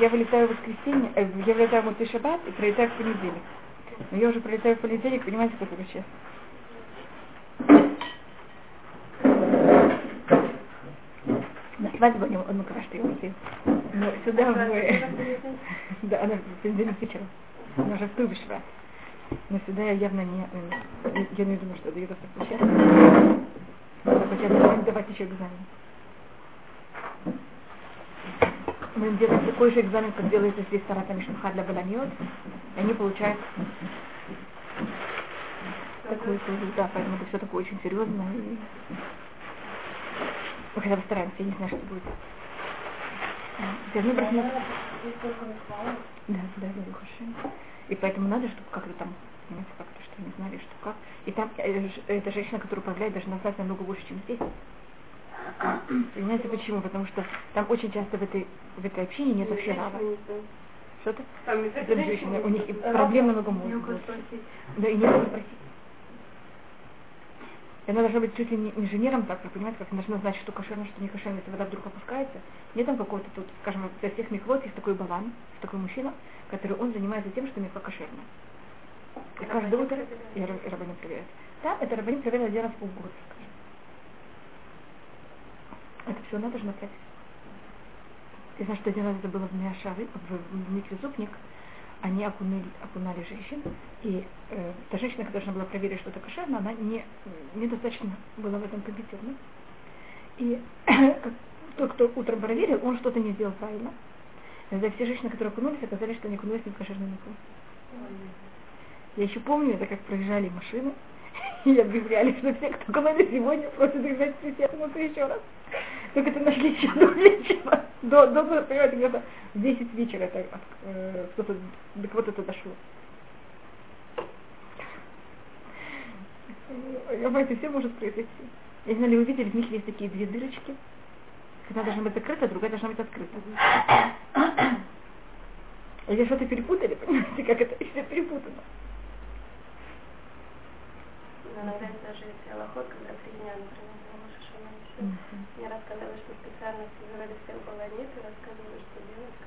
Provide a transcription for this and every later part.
я вылетаю в воскресенье, э, я вылетаю в Муцей Шаббат и прилетаю в понедельник. Но я уже прилетаю в понедельник, понимаете, который час? На свадьбу он, он говорит, что я уже Но сюда мы... Да, она в понедельник вечером. Она уже в Тубишва. Но сюда я явно не... э, Я не думаю, что дает так сейчас. Хотя давать еще экзамен. Мы им делаем такой же экзамен, как делается здесь Тарата Мишмаха для Баламиот. И они получают такой тоже, да, поэтому это все такое очень серьезно. И... Мы хотя бы стараемся, я не знаю, что будет. Теперь мы просто... Да, да, да, хорошо. И поэтому надо, чтобы как-то там, понимаете, как-то, что не знали, что как. И там э, ж- эта женщина, которая управляет, даже на знать намного больше, чем здесь. Понимаете почему? Потому что там очень часто в этой, в этой общине нет вообще рава. Что-то? Там женщины, у них проблем намного больше. Да, и не надо спросить. И она должна быть чуть ли не инженером, так, вы понимаете, как она должна знать, что кошерно, что не кошерно, если вода вдруг опускается. Нет там какого-то тут, скажем, для всех миквот есть такой балан, такой мужчина, который он занимается тем, что миква кошерно. И каждое утро и и рабаним проверяет. Там это рабаним проверяет один раз в полгода. Это все она должна платить. Я знаю, что один раз это было в Миашары, в, Микве Зубник, они окунули, окунали женщин, и э, та женщина, которая должна была проверить, что это кошерно, она не, недостаточно была в этом компетентна. И тот, кто утром проверил, он что-то не сделал правильно. И тогда все женщины, которые окунулись, оказались, что они окунулись не в кошерную мику. Я еще помню, это как проезжали машины, и объявляли, что все, кто окунулись сегодня, просят их взять присядку еще раз. Только это нашли еще до вечера. До, до, понимаете, где-то в 10 вечера это, э, кто-то, до кого-то это дошло. Я понимаете, все может произойти. Я не знаю, вы видели, в них есть такие две дырочки. Одна должна быть закрыта, а другая должна быть открыта. Если что-то перепутали, понимаете, как это все перепутано. Иногда это даже если аллахот, когда три дня, например, всё. Мне рассказывали, что специально собирали всех баланит и рассказывали, что делать.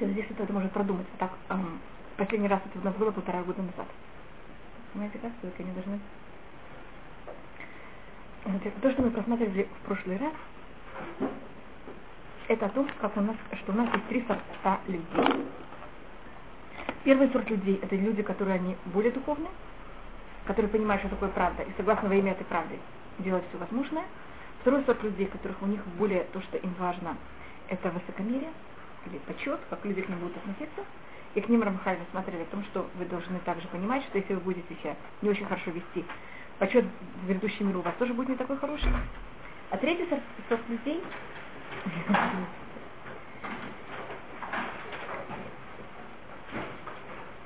Здесь это может продумать. Вот так, эм, последний раз это у нас было полтора года назад. Понимаете, как все-таки они должны... То, что мы просматривали в прошлый раз, это о том, как у нас, что у нас есть три сорта людей. Первый сорт людей – это люди, которые они более духовные, которые понимают, что такое правда, и согласно во имя этой правды делают все возможное. Второй сорт людей, которых у них более то, что им важно, это высокомерие или почет, как люди к ним будут относиться. И к ним Рамхаль рассматривали о том, что вы должны также понимать, что если вы будете себя не очень хорошо вести, почет в грядущем миру у вас тоже будет не такой хороший. А третий сорт, сорт людей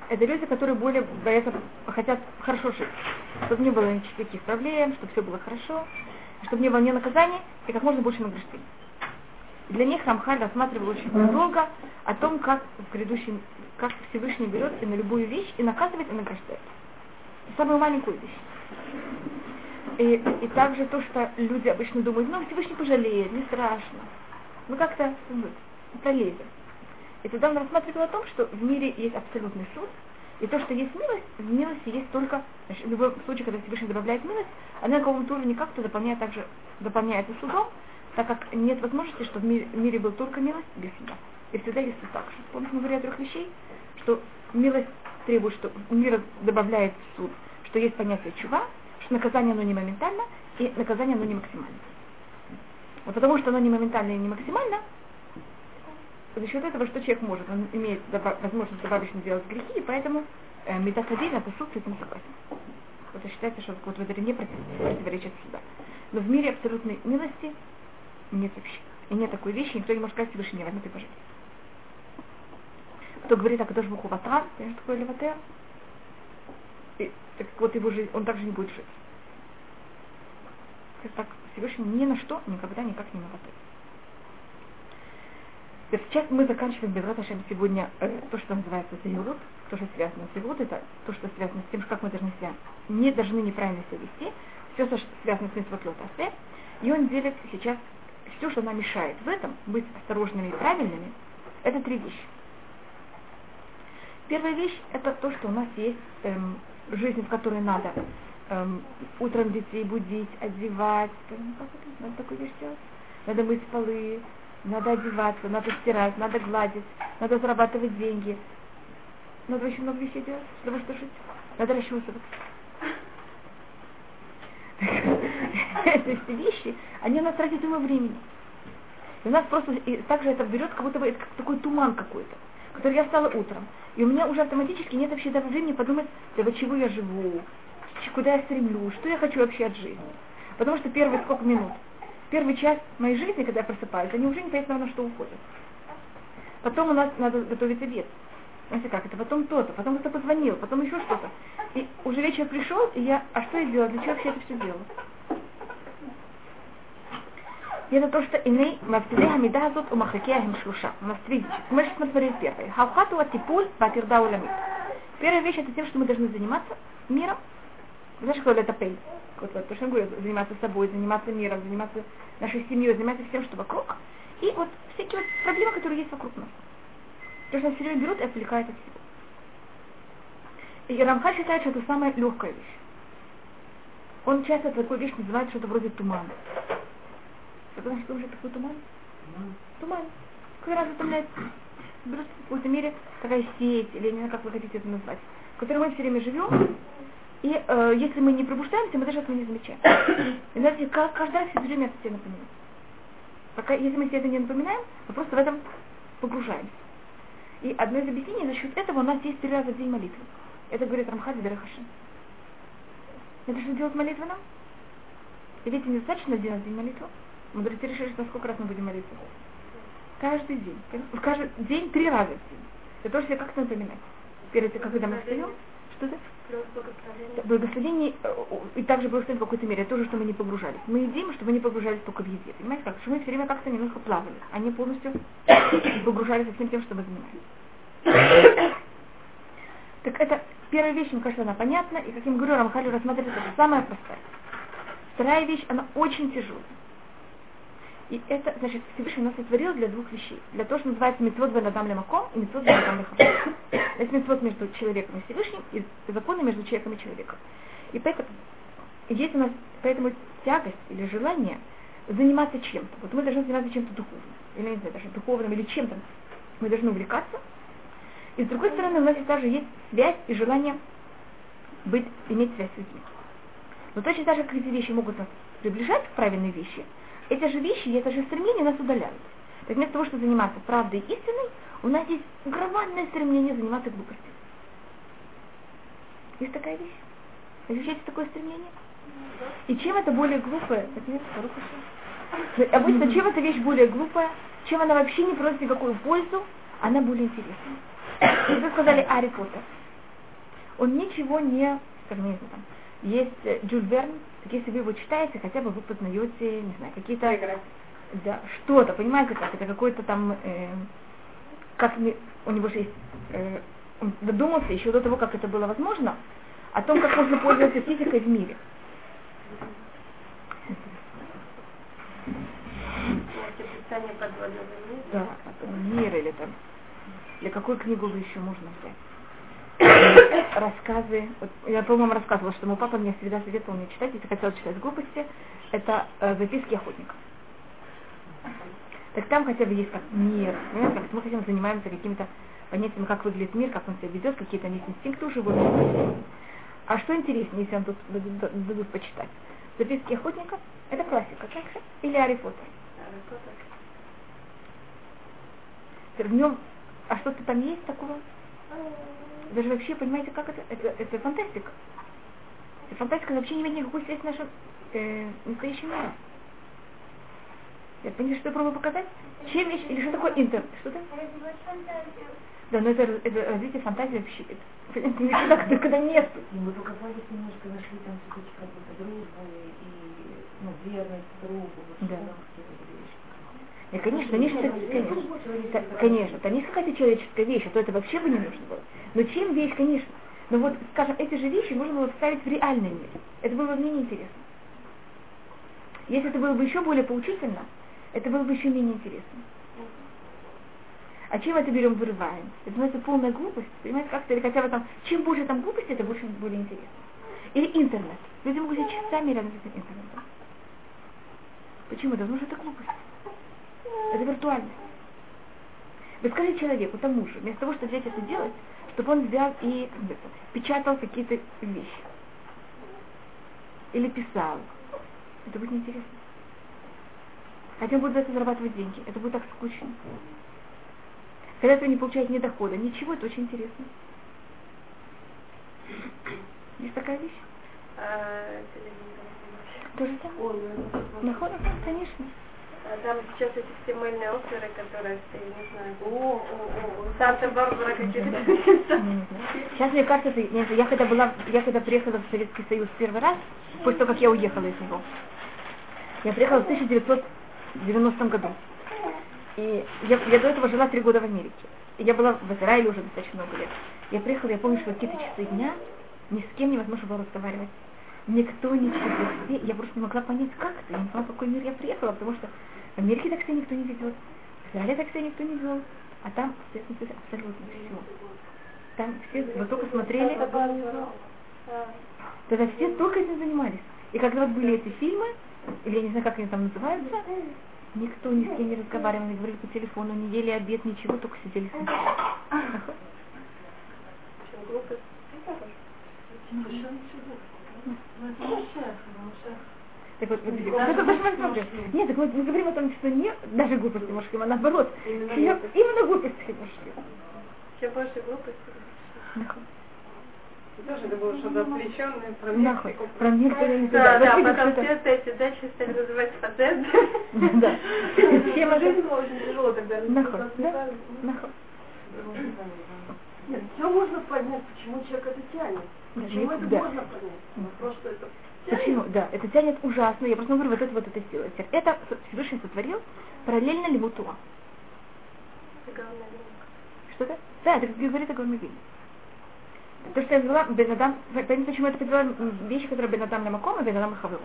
это люди, которые более боятся, хотят хорошо жить, чтобы не было никаких проблем, чтобы все было хорошо, чтобы не было ни наказаний и как можно больше награждений. Для них Рамхаль рассматривал очень долго о том, как в грядущем, как Всевышний берет и на любую вещь и наказывает, и награждает. Самую маленькую вещь. И, и также то, что люди обычно думают, ну, Всевышний пожалеет, не страшно. Ну, как-то ну, пролезет. И тогда он рассматривал о том, что в мире есть абсолютный суд, и то, что есть милость, в милости есть только, значит, в любом случае, когда Всевышний добавляет милость, она на каком-то уровне как-то дополняет также, дополняется судом, так как нет возможности, что в мире, в мире был только милость без суда. И всегда есть суд также. Помните, мы говорили о трех вещей, что милость требует, что мир добавляет суд, что есть понятие чува, что наказание оно не моментально, и наказание оно не максимально. Вот потому что оно не моментально и не максимально, за счет этого, что человек может, он имеет доба- возможность добавочно делать грехи, и поэтому э, метафазин это суд с этим согласен. Вот считается, что вот это не против- противоречит суда. Но в мире абсолютной милости нет вообще. И нет такой вещи, никто не может сказать Всевышний, возьми ты пожалуйста. Кто говорит о Кадош Буху Ватар, знаешь, что такое Леватер? И, так вот его жизнь, он также не будет жить. Так Всевышний ни на что никогда никак не наватает. Сейчас мы заканчиваем Безрат сегодня э, то, что называется Заюрут, то, что связано с Заюрут, это то, что связано с тем, как мы должны себя, не должны неправильно себя вести, все, что связано с Митвотлот Асе, и он делит сейчас все, что нам мешает в этом, быть осторожными и правильными, это три вещи. Первая вещь – это то, что у нас есть эм, жизнь, в которой надо эм, утром детей будить, одевать. Как это? Надо такую вещь делать. Надо мыть полы, надо одеваться, надо стирать, надо гладить, надо зарабатывать деньги. Надо очень много вещей делать, чтобы что жить. Надо расчесываться. Эти вещи, они у нас тратят много времени. И у нас просто и также это берет, как будто бы это такой туман какой-то, который я стала утром. И у меня уже автоматически нет вообще даже времени подумать, для чего я живу, куда я стремлюсь, что я хочу вообще от жизни. Потому что первые сколько минут, первый час моей жизни, когда я просыпаюсь, они уже непонятно на что уходят. Потом у нас надо готовить обед. Знаете как, это потом то-то, потом кто-то позвонил, потом еще что-то. И уже вечер пришел, и я, а что я делала, для чего вообще это все делала? И это то, что иные мавтиле хамида азот у махакеахим шлуша. У нас три Мы же смотрели первое. Хавхату атипуль батирда уламит. Первая вещь это тем, что мы должны заниматься миром. Знаешь, что это пей? Вот, вот, то, что я говорю, заниматься собой, заниматься миром, заниматься нашей семьей, заниматься всем, что вокруг. И вот всякие вот проблемы, которые есть вокруг нас. То, что нас все время берут и отвлекают от всего. И Рамхаль считает, что это самая легкая вещь. Он часто такую вещь называет что-то вроде тумана. Что значит уже такой туман? Туман. Как раз утомляет. Берут в какой-то мере такая сеть, или не знаю, как вы хотите это назвать, в которой мы все время живем, и э, если мы не пробуждаемся, мы даже этого не замечаем. И знаете, как, каждый раз все время это себе напоминает. Пока, если мы себе это не напоминаем, мы просто в этом погружаемся. И одно из объяснений за счет этого у нас есть три раза в день молитвы. Это говорит Рамхаль Берахашин. Это что делать молитвы нам? И ведь недостаточно один раз в день молитву. Мудрецы решили, что сколько раз мы будем молиться? Каждый день. В каждый день три раза в день. Для того, чтобы как-то напоминать. Перед тем, когда мы встаем, что это? Благословение, э, и также благословение в какой-то мере, тоже, что мы не погружались. Мы едим, чтобы не погружались только в еде. Понимаете как? Что мы все время как-то немножко плавали, а не полностью погружались всем тем, что мы занимаемся. Так это первая вещь, мне кажется, она понятна, и как я говорю, Рамхалю рассматривает это самая простая. Вторая вещь, она очень тяжелая. И это, значит, Всевышний нас сотворил для двух вещей. Для того, что называется митцвот бенадам лемаком и митцвот бенадам лехам. Это митцвот между человеком и Всевышним, и законы между человеком и человеком. И поэтому, есть у нас поэтому тягость или желание заниматься чем-то. Вот мы должны заниматься чем-то духовным. Или, не знаю, даже духовным, или чем-то. Мы должны увлекаться. И с другой стороны, у нас также есть связь и желание быть, иметь связь с людьми. Но точно так же, как эти вещи могут нас приближать к правильной вещи, эти же вещи и это же стремление нас удаляют. То есть вместо того, чтобы заниматься правдой и истиной, у нас есть громадное стремление заниматься глупостью. Есть такая вещь? Ощущаете такое стремление? И чем это более глупое? Обычно чем эта вещь более глупая, чем она вообще не приносит никакую пользу, она более интересная. Вы сказали Ари Поттер. Он ничего не, скажем, не знаю, там, есть э, Джуль Верн, если вы его читаете, хотя бы вы познаете, не знаю, какие-то... Да, что-то, понимаете, как это какой-то там... Э, как у него же есть... Э, он додумался еще до того, как это было возможно, о том, как можно пользоваться физикой в мире. Да, мир или там. Или какую книгу вы еще можно взять? Рассказы, вот я, по-моему, рассказывала, что мой папа мне всегда советовал мне читать, если хотел читать глупости, это э, записки охотника. Так там хотя бы есть как мир, понимаете, как мы хотим занимаемся какими-то понятиями, как выглядит мир, как он себя ведет, какие-то есть инстинкты у животных. А что интереснее, если он тут дадут, почитать? Записки охотника – это классика, так же? Или Ари Поттер? В нем, а что-то там есть такого? Даже вообще, понимаете, как это? Это, это фантастика. Это фантастика вообще не имеет никакой связи с нашим э, настоящим миром. Я понимаю, что я пробую показать? Чем вещь, или что такое интер? Что то Да, но это, это развитие фантазии вообще. Это, это не когда, нет. Мы показали немножко, нашли там все-таки какую-то дружбу и ну, верность другу. Вот да. И, конечно, конечно, конечно, конечно, это не какая-то человеческая вещь, а то это вообще бы не нужно было. Но чем вещь, конечно. Но вот, скажем, эти же вещи можно было вставить в реальный мир. Это было бы мне неинтересно. Если это было бы еще более поучительно, это было бы еще менее интересно. А чем это берем, вырываем? Это называется полная глупость. Понимаете, как-то, или хотя бы там, чем больше там глупости, это больше более интересно. Или интернет. Люди могут сидеть часами рядом с этим интернетом. Почему? Да потому что это глупость. Это виртуальность. Вы скажите человеку, тому же, вместо того, чтобы взять это делать, чтобы он взял и печатал какие-то вещи. Или писал. Это будет неинтересно. Хотя он будет за это зарабатывать деньги. Это будет так скучно. Когда это не получает ни дохода, ничего, это очень интересно. Есть такая вещь? А, То же самое. Находок, конечно. А там сейчас эти все мыльные оперы, которые все, не знаю, о, о, о, Санта-Барбара какие-то. Сейчас мне кажется, ты, нет, я когда была, я когда приехала в Советский Союз первый раз, после того, как я уехала из него, я приехала в 1990 году. И я, я до этого жила три года в Америке. И я была в Израиле уже достаточно много лет. Я приехала, я помню, что какие-то часы дня ни с кем невозможно было разговаривать. Никто не чувствовал Я просто не могла понять, как это. Я не поняла, в какой мир я приехала, потому что в Америке так себя никто не ведет. В Израиле так себя никто не вел. А там, абсолютно все. Там все вы только смотрели. Тогда все только этим занимались. И когда вот были эти фильмы, или я не знаю, как они там называются, никто ни с кем не разговаривал, не говорили по телефону, не ели обед, ничего, только сидели смотрели. Так вот, вот, это даже смотрю. Нет, так вот мы говорим о том, что не даже глупости мужским, а наоборот. Именно, именно глупости мужским. Чем больше глупости. Тоже это было что-то отвлеченное, про Нахуй. Про не Да, да, потом все эти дачи стали называть пациенты. Да. Жизнь была очень тяжело тогда. Нахуй. Да? Нахуй. Нет, все можно понять, почему человек это тянет. Почему это можно понять? Вопрос, что это Почему? Да, это тянет ужасно. Я просто говорю, вот это вот эта сила. Это Всевышний сотворил параллельно лиму Туа. Что-то? Да, это говорит о Гавмавиле. То, что я взяла Бенадам, понятно, почему это привела вещи, которые Бенадам на Маком и Бенадам на Хавилу.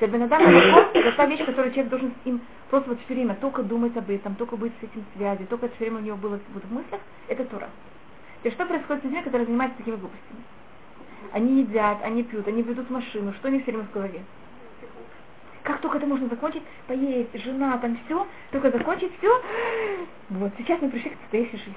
Бенадам на Маком это та вещь, которую человек должен им просто вот все время только думать об этом, только быть с этим в связи, только все время у него было вот в мыслях, это Тура. То есть что происходит с людьми, которые занимаются такими глупостями? Они едят, они пьют, они ведут машину, что у них все время в голове? Как только это можно закончить, поесть, жена, там все, только закончить все, вот, сейчас мы пришли к настоящей жизни.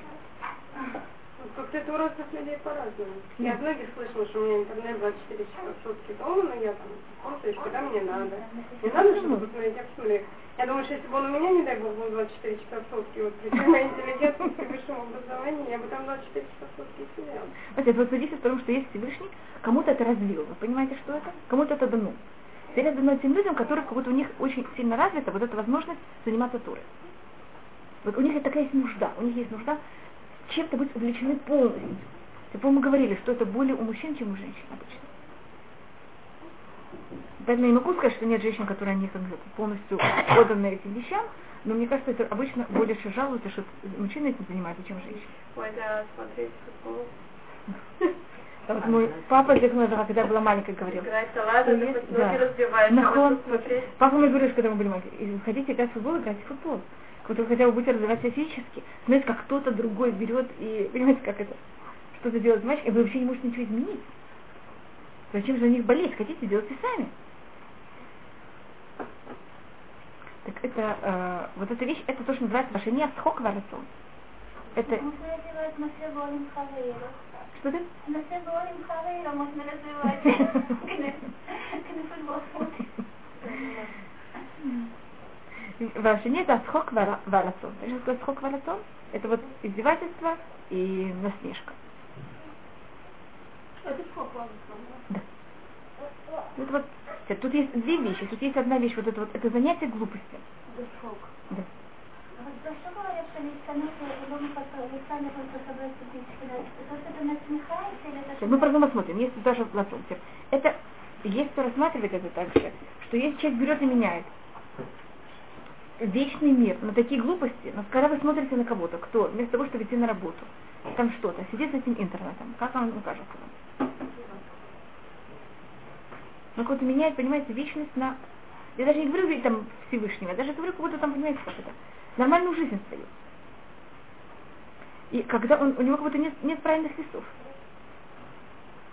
Как-то это у разных людей по-разному. Я от многих слышала, что у меня интернет 24 часа в сутки дома, но я там смотришь, когда мне надо. Не надо, чтобы посмотреть, я посмотрю. Я думаю, что если бы он у меня, не дай бог, был 24 часа в сутки, вот при всей моей интеллигентности высшем образовании, я бы там 24 часа в сутки сидела. Вот это вот зависит от того, что есть Всевышний, кому-то это развил, вы понимаете, что это? Кому-то это дано. Теперь это дано тем людям, которых как будто у них очень сильно развита вот эта возможность заниматься турой. Вот у них такая есть нужда, у них есть нужда чем-то быть увлечены полностью. Типа мы говорили, что это более у мужчин, чем у женщин обычно. Поэтому я не могу сказать, что нет женщин, которые бы полностью отданы этим вещам, но мне кажется, это обычно больше жалуются, что мужчины этим занимаются, чем женщины. Ой, да, смотреть футбол. А вот мой папа, когда я была маленькая, говорил. Играть да. ноги разбиваешь, а Нахон. Папа мне говорил, когда мы были маленькие, хотите играть в футбол, играйте в футбол. Вы хотя бы будете развиваться физически, знаете, как кто-то другой берет и, понимаете, как это, что-то делает с мальчиком, и вы вообще не можете ничего изменить. Зачем же на них болеть? Хотите, делайте сами. Так это, э, вот эта вещь, это то, что называется ваше не схок варацон. Это, развивать что хаверу можно развивать. Когда футбол смотрит. Ваше не это схок варацон. Что такое схок варацон? Это вот издевательство и насмешка. Это сколько Да. Это вот, тут есть две вещи. Тут есть одна вещь, вот это вот, это занятие глупостью. Это сколько? Да. Что что что Сейчас мы потом посмотрим. Тут даже латон. Это, есть кто рассматривает это так же, что если человек берет и меняет вечный мир на такие глупости, но когда вы смотрите на кого-то, кто вместо того, чтобы идти на работу, там что-то, сидит с этим интернетом, как вам кажется? Ну, кто-то меняет, понимаете, вечность на Я даже не говорю говорить там Всевышнего, я даже говорю, будто там, понимаете, как это, нормальную жизнь свою. И когда он, у него как будто нет, нет правильных весов. Ну, для женщин все-таки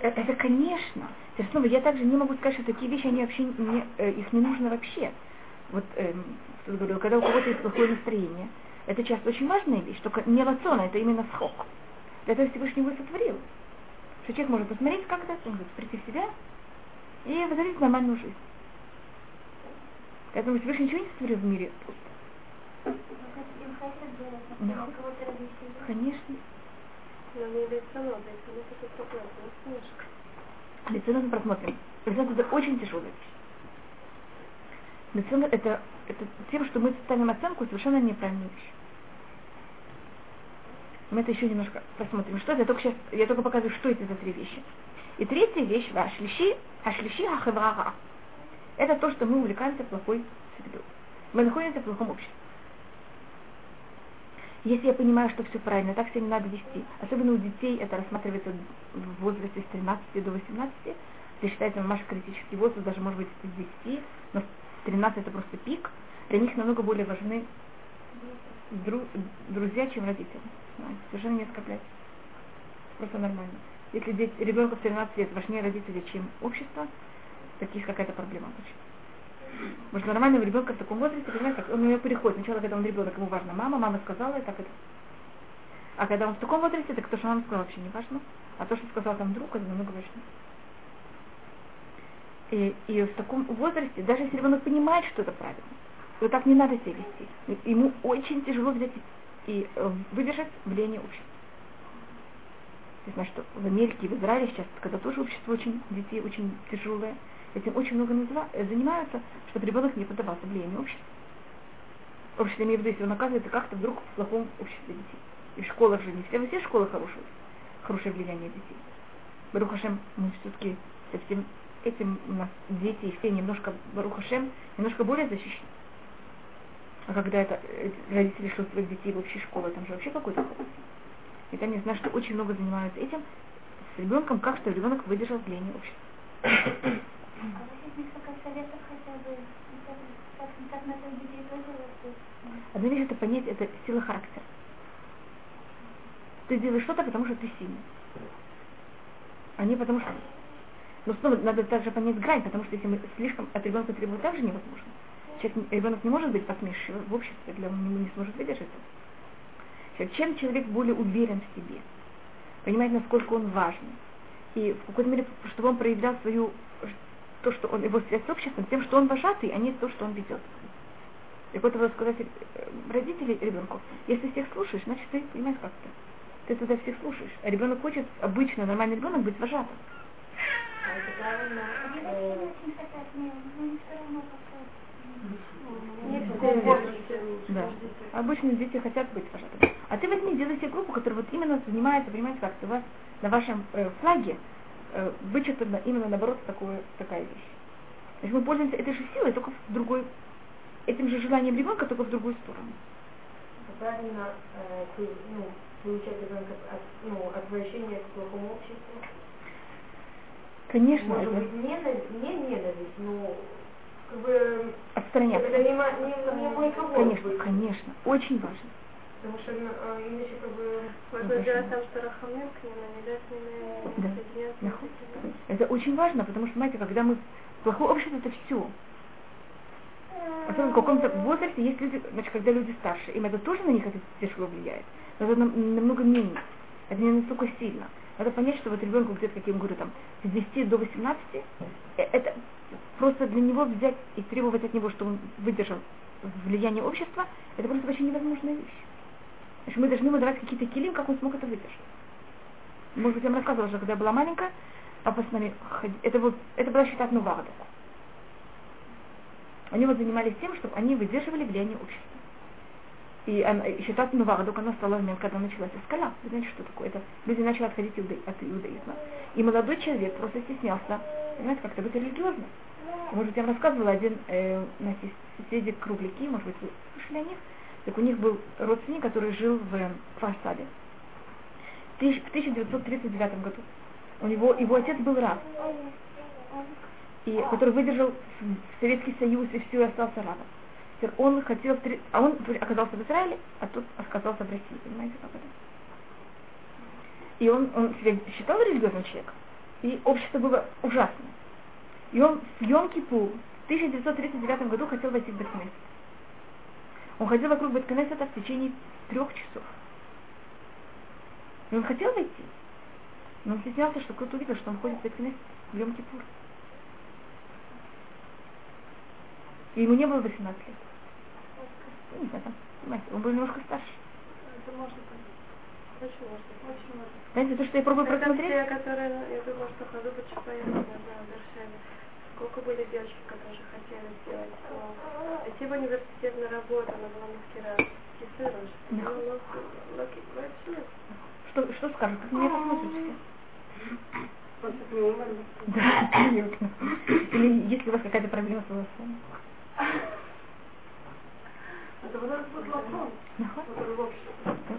это Э, конечно. Теперь снова, я также не могу сказать, что такие вещи, они вообще не, э, их не нужно вообще. Вот, я говорю, когда у кого-то есть плохое настроение, это часто очень важная вещь, только не рацион, это именно схок. Для этого Всевышний его сотворил. Что человек может посмотреть как-то, может прийти в себя и возродить нормальную жизнь. Поэтому Всевышний ничего не сотворил в мире пусто. Им хотят делать, например, Да. Конечно. Но не лицо, лицо это проблема, просмотрим. Это очень тяжелая вещь. Это, это тем, что мы ставим оценку совершенно неправильную вещь. Мы это еще немножко посмотрим. Что это? Я только сейчас, я только показываю, что это за три вещи. И третья вещь, ашлиши, ашлиши хахеврага. Это то, что мы увлекаемся плохой средой. Мы находимся в плохом обществе. Если я понимаю, что все правильно, так себя не надо вести. Особенно у детей это рассматривается в возрасте с 13 до 18. Это считается наш критический возраст, даже может быть с 10, но 13 это просто пик. Для них намного более важны дру- друзья, чем родители. Совершенно не оскорбляйтесь. Просто нормально. Если ребенку в 13 лет важнее родители, чем общество, таких какая-то проблема точно. Может, нормального ребенка в таком возрасте, понимаете, он у него переходит. Сначала, когда он ребенок, ему важно мама, мама сказала, и так это. А когда он в таком возрасте, так то, что мама сказала, вообще не важно. А то, что сказал там друг, это намного важнее. И, и в таком возрасте, даже если ребенок понимает, что это правильно, то так не надо себя вести. Ему очень тяжело взять и э, выдержать влияние общества. Я знаю, что в Америке, в Израиле сейчас, когда тоже общество очень, детей очень тяжелое, этим очень много назва- э, занимаются, чтобы ребенок не поддавался влиянию общества. Общество имеет в виду, если он оказывается как-то вдруг в плохом обществе детей. И в школах же не все, все школы хорошие, хорошее влияние детей. Барухашем, мы все-таки со всем этим у нас дети все немножко, Барухашем, немножко более защищены. А когда это э, родители шлют своих детей в общие школы, там же вообще какой-то. И там я знаю, что очень много занимаются этим с ребенком, как что ребенок выдержал влияние общества. Одна вещь это понять, это сила характера. Ты делаешь что-то, потому что ты сильный. А не потому что... Но снова надо также понять грань, потому что если мы слишком от ребенка требуем, также невозможно. Человек, ребенок не может быть посмешищем в обществе, для он не, сможет выдержать это. Чем человек более уверен в себе, понимает, насколько он важен, и в какой-то мере, чтобы он проявлял свою, то, что он, его связь с обществом, тем, что он вожатый, а не то, что он ведет. И вот это сказать э, родителей ребенку, если всех слушаешь, значит ты понимаешь как то Ты туда всех слушаешь. А ребенок хочет, обычно нормальный ребенок, быть вожатым. Как-то. Да. Обычно дети хотят быть вожатыми. А ты возьми, делай себе группу, которая вот именно занимается, понимаете, как у вас на вашем э, флаге э, вычеркнута именно наоборот такое, такая вещь. Значит, мы пользуемся этой же силой, только в другой, этим же желанием ребенка, только в другую сторону. Правильно э, ну, получать ребенка от, ну, отвращения к плохому обществу. Конечно, Может это быть, ненависть, не ненависть, но как бы отстраняться. это не, не, не мой. Конечно, конечно, очень важно. Потому что э, иначе как бы Можно сделать там, что рахамим к ним, а не дать с ними Да. соединяться. Нахуй. с этими. Это очень важно, потому что, знаете, когда мы... Плохое общество это все. Особенно в каком-то возрасте есть люди, значит, когда люди старше, им это тоже на них это тяжело влияет. Но это нам- намного менее. Это не настолько сильно. Надо понять, что вот ребенку где-то, как я ему говорю, там, с 10 до 18, э, это просто для него взять и требовать от него, чтобы он выдержал влияние общества, это просто вообще невозможная вещь. Значит, мы должны ему давать какие-то килим, как он смог это выдержать. Может быть, я вам рассказывала, что когда я была маленькая, папа с нами ходил, это, вот, это была считать Нуварда. Они вот занимались тем, чтобы они выдерживали влияние общества. И она, и считать Нувардук, она стала момент, когда началась эскала. Вы знаете, что такое? Это люди начали отходить иуда- от иудаизма. И молодой человек просто стеснялся, понимаете, как-то быть религиозно. Может, я вам рассказывала, один э, есть соседи кругляки, может быть, вы слышали о них. Так у них был родственник, который жил в Фарсаде. В тысяч- в 1939 году. У него, его отец был раб, и, который выдержал Советский Союз и все, и остался рабом. Он хотел, а он оказался в Израиле, а тут оказался в России, понимаете, как это? И он, он себя считал религиозным человеком, и общество было ужасное. И он в Йом-Кипур в 1939 году хотел войти в Беткнесет. Он ходил вокруг Беткнесета в течение трех часов. И он хотел войти, но он стеснялся, что кто-то увидел, что он ходит в Беткнесет в Йом-Кипур. И ему не было 18 лет. Ну, не знаю, там, понимаете, он был немножко старше. Это можно. Знаете, то, что я пробую Это просмотреть, те, которые, я думаю, что поехали, не знаю, в. Сколько были девочки, которые хотели сделать но Идти в университет на работу, она была кисыруешь. Ну, что, что скажут? Как меня умерли. Да, конечно. Или если у вас какая-то проблема с волосами.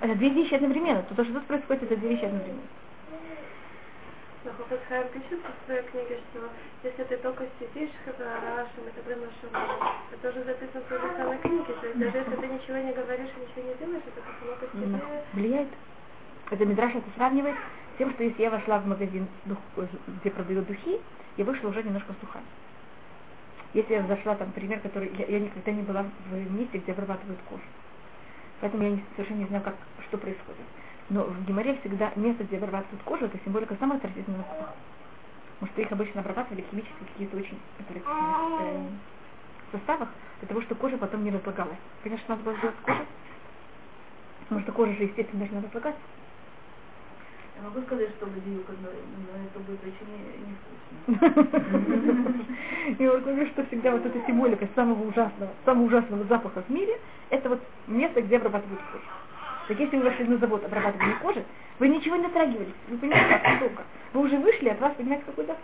Это две вещи одновременно. То, что тут происходит, это две вещи одновременно. Но Хофицхайм пишет в своей книге, что если ты только сидишь Рашем и тогда Машем, это уже записано в той самой книге. То есть даже если ты ничего не говоришь и ничего не делаешь, это само по себе Влияет. Это Мидраш это сравнивает с тем, что если я вошла в магазин, где продают духи, я вышла уже немножко с духами. Если я зашла там, пример, который я, я никогда не была в месте, где обрабатывают кожу. Поэтому я не- совершенно не знаю, как, что происходит. Но в Гимаре всегда место, где обрабатывают кожу, это символика самых отвратительных запахов. Потому что их обычно обрабатывали химически какие-то очень отвратительных э, составах, для того, чтобы кожа потом не разлагалась. Конечно, надо было сделать с кожей. Потому что кожа же, естественно, должна разлагаться. Я могу сказать, что бадиюк, но, но это будет очень не- невкусно. И вот говорю, что всегда вот эта символика самого ужасного, самого ужасного запаха в мире, это вот место, где обрабатывают кожу. Так если вы вошли на завод обрабатывания кожи, вы ничего не затрагивались, вы понимаете, как. Вы уже вышли, от вас понимаете, какой запах.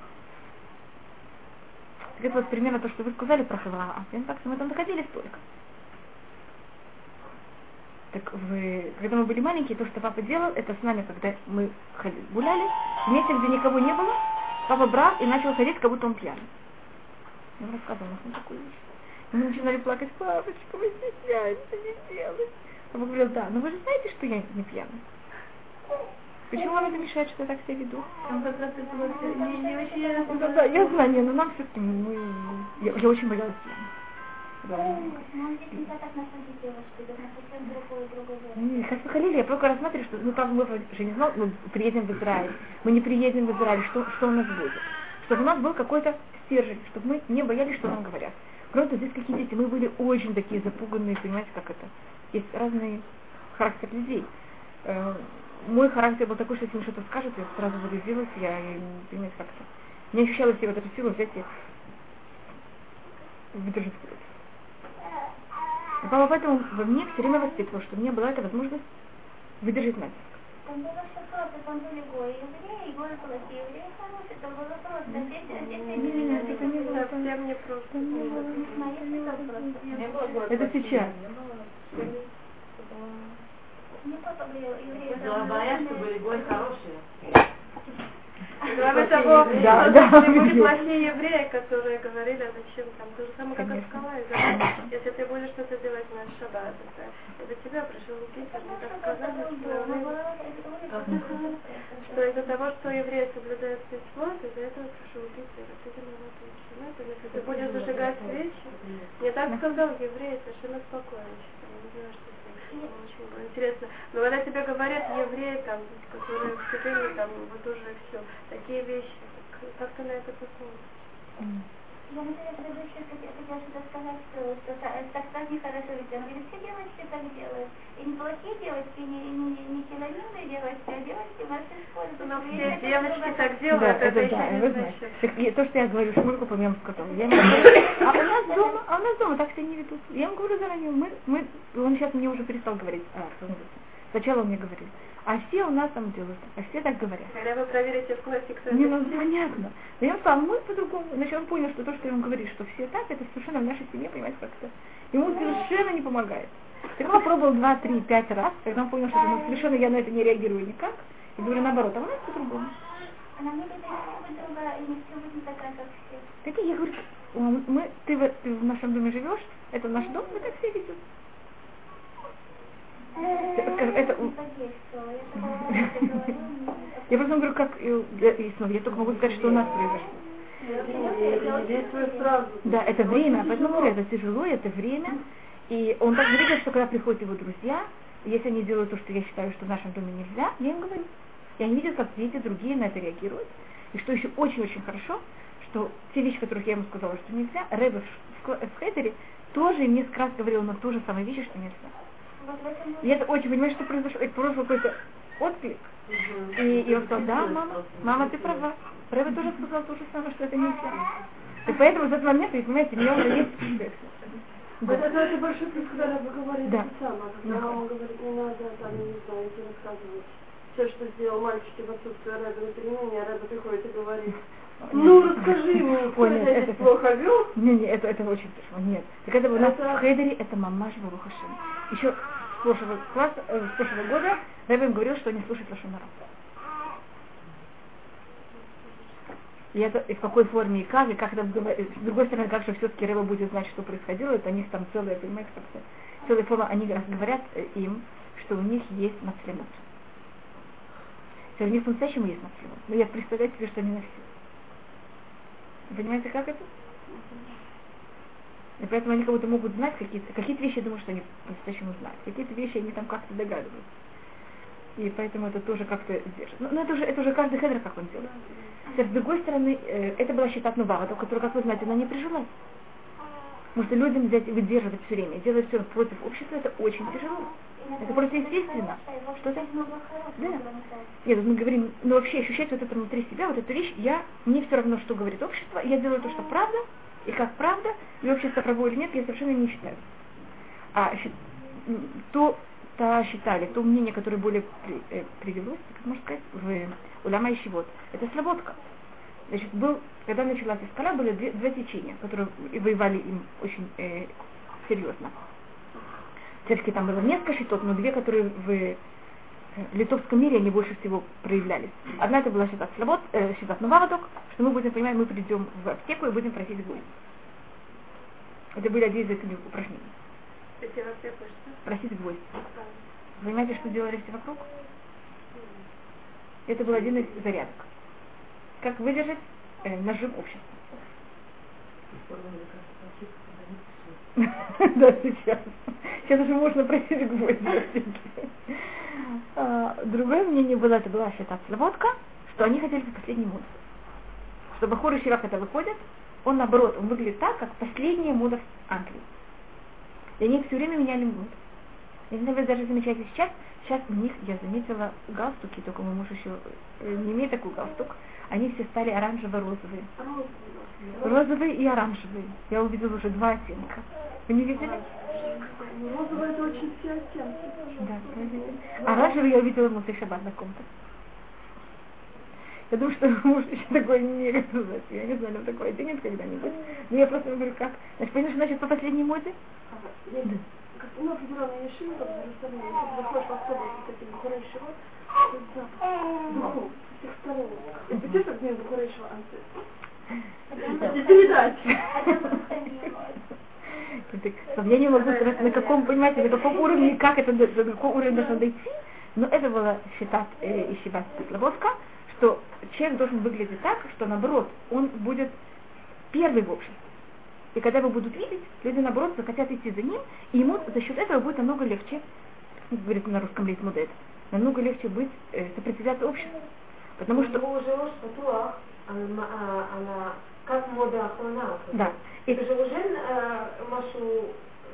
Так это вот примерно то, что вы сказали про Хавраама. Так мы там доходили столько. Так вы, когда мы были маленькие, то, что папа делал, это с нами, когда мы ходили, гуляли, в месте, где никого не было, папа брал и начал ходить, как будто он пьяный. Я вам рассказывала у нас на такую вещь. Мы начинали плакать, папочка, мы стесняемся, не делай. Папа говорил, да, но вы же знаете, что я не пьяный. Почему вам это мешает, что я так себя веду? Там как раз это вот не, не вообще... Да, да, я знаю, не, но нам все-таки, мы, я, я очень боялась пьяных. Да. Но он здесь нельзя так на самом деле, что это на совсем другой, другой Не, Хас Халили, я только рассматриваю, что, ну там мы же не знал, мы приедем в Израиль, мы не приедем в Израиль, что, что у нас будет. Чтобы у нас был какой-то стержень, чтобы мы не боялись, что нам говорят. Того, здесь какие дети, мы были очень такие запуганные, понимаете, как это. Есть разный характер людей. Э, мой характер был такой, что если мне что-то скажут, я сразу буду делать, я, не понимаете, как это. Не ощущала в себе вот эту силу взять и выдержать. И Папа поэтому во мне все время воспитывал, что у меня была эта возможность выдержать натиск. Там было все просто, там были гои евреи, и гои было евреи хорошие, там было просто, здесь, здесь Не, нет, это сейчас. Что были гои хорошие. Кроме того, Да, что да, были плохие евреи, которые говорили, а зачем там, то же самое, как и если ты будешь что-то делать на шаббат, это, это тебя пришел Питер, мне так сказали, что, что из-за того, что евреи соблюдают митцвот, из-за этого пришел Питер, а ты виноват лично. Ну, если ты будешь зажигать свечи, мне так сказал еврей, совершенно спокойно, считаю, не знаю, что с ним. Было очень было интересно. Но когда тебе говорят евреи, там, которые в Сибири, там, вот уже все, такие вещи, как, как ты на это посмотришь? Я, например, предыдущий хотела что-то сказать, что, что та- так, так нехорошо ведь. Все девочки так делают. И не плохие девочки, не, не, не силовинные девочки, а девочки в нашей школе. Но что все девочки так Да, делают, это, это еще да, не вы значит. Так, и то, что я говорю, шмурку по моему сказал. Я ему говорю, а у нас дома, а у нас дома так себя не ведут. Я ему говорю заранее, мы, мы, он сейчас мне уже перестал говорить. А? Сначала он мне говорил, а все у нас там делают, а все так говорят. Когда вы проверите в классе, кто Не, ну понятно. Но я сказала, мы по-другому. Значит, он понял, что то, что я ему говорю, что все так, это совершенно в нашей семье, понимаете, как это. Ему совершенно не помогает. Так он попробовал два, три, пять раз, когда он понял, что ну, совершенно я на это не реагирую никак, и говорю наоборот, а у нас по-другому. Так я говорю, «М, мы, ты, в, ты в нашем доме живешь, это наш дом, мы так все ведем. Это. Я просто говорю, как для- и снова, я только могу сказать, что у нас произошло. Да, это время, поэтому говорю, это тяжело, это время. И он также видит, что когда приходят его друзья, если они делают то, что я считаю, что в нашем доме нельзя, я им говорю. И они видят, как дети другие на это реагируют. И что еще очень-очень хорошо, что те вещи, которых я ему сказала, что нельзя, Рэбе в, шк- в Хедере тоже им несколько раз говорил на ту же самую вещь, что нельзя. И это очень, понимаешь, что произошло? Это просто какой-то отклик. И, и он сказал, да, мама, мама, ты права. Рэбе тоже сказал то же самое, что это нельзя. И поэтому в этот момент, вы понимаете, у меня уже есть. Вот это, это большой плюс, когда Раба говорит Да. самое. Когда Да. мама говорит, не надо, там, я не знаю, идти рассказывать. Все, что сделал мальчики в отсутствие Рэба на перемене, а Рэба приходит и говорит, ну расскажи мне, кто это- плохо вел? Не, не, это, это очень тяжело. Нет. Так это у нас в Хейдере это мамаш Барухашем. Еще с прошлого класса, э, с прошлого года Рэбе им говорил, что они слушают Лошонара. И это и в какой форме и как, и как это говор- С другой стороны, как же все-таки Рэба будет знать, что происходило, это у них там целая, понимаете, целая форма, они говорят э, им, что у них есть мацлемот. У них по-настоящему есть мацлемот. Но я представляю себе, что они на все. Понимаете, как это? И поэтому они как будто могут знать какие-то, какие-то вещи, я думаю, что они по-настоящему знают. Какие-то вещи они там как-то догадываются. И поэтому это тоже как-то держит. Но, но это уже это уже каждый хедер, как он делает. С другой стороны, э, это была считать Нуварата, которая, как вы знаете, она не прижилась. Потому что людям взять и выдерживать все время, делать все против общества, это очень тяжело. Это просто естественно. Что это? Да. Нет, мы говорим, ну вообще ощущать вот это внутри себя, вот эту вещь, я, мне все равно, что говорит общество, я делаю то, что правда, и как правда, и общество право или нет, я совершенно не считаю. А то, то считали, то мнение, которое более при- э, привелось, как можно сказать, в Уляма и Щевод, это слободка. Значит, был, когда началась Искала, были две, два течения, которые и воевали им очень э, серьезно. Все-таки там было несколько щитов, но две, которые в э, литовском мире они больше всего проявлялись. Одна это была считать слобод, э, считать Новаводок, что мы будем понимать, мы придем в аптеку и будем просить гвоздь. Это были один из этих упражнений. Просить гвоздь. Вы понимаете, что делали все вокруг? Это был один из зарядок. Как выдержать э, нажим общества. Да, сейчас. Сейчас уже можно просить гвозди. А, Другое мнение было, это была считать Слободка, что они хотели быть последней модой. Что Бахур и Ширах когда выходят, он наоборот, он выглядит так, как последняя в Англии. И они все время меняли моду. Я не знаю, вы даже замечаете сейчас, сейчас у них, я заметила, галстуки, только мой муж еще э, не имеет такой галстук, они все стали оранжево-розовые. Розовые и оранжевые. Я увидела уже два оттенка. Вы не видели? Розовый это очень все оттенки. Да, видели. Оранжевый я увидела в Мусы Шаббат на ком-то. Я думаю, что муж еще такой не рассказать. Я не знаю, он такой оденет когда-нибудь. Но я просто говорю, как? Значит, понимаешь, значит, по последней моде? Я, как, ну, определенные ешивы, как в Иерусалиме, если заходишь в автобус с таким Бухарейшего, то запах духов с всех сторон. И представляешь, как мне Бухарейшего анты? Не передать. Я не могу сказать, на каком, понимаете, на каком уровне, как это, до, до какого уровня должно дойти, но это было считать э, Ишива Светловодска, что человек должен выглядеть так, что наоборот, он будет первый в обществе. И когда его будут видеть, люди, наоборот, захотят идти за ним, и ему за счет этого будет намного легче, говорится на русском литмудет, намного легче быть, э, сопротивляться обществу. Потому ну, что... уже а, а, она как мода охрана. Да. Это же уже э, Машу,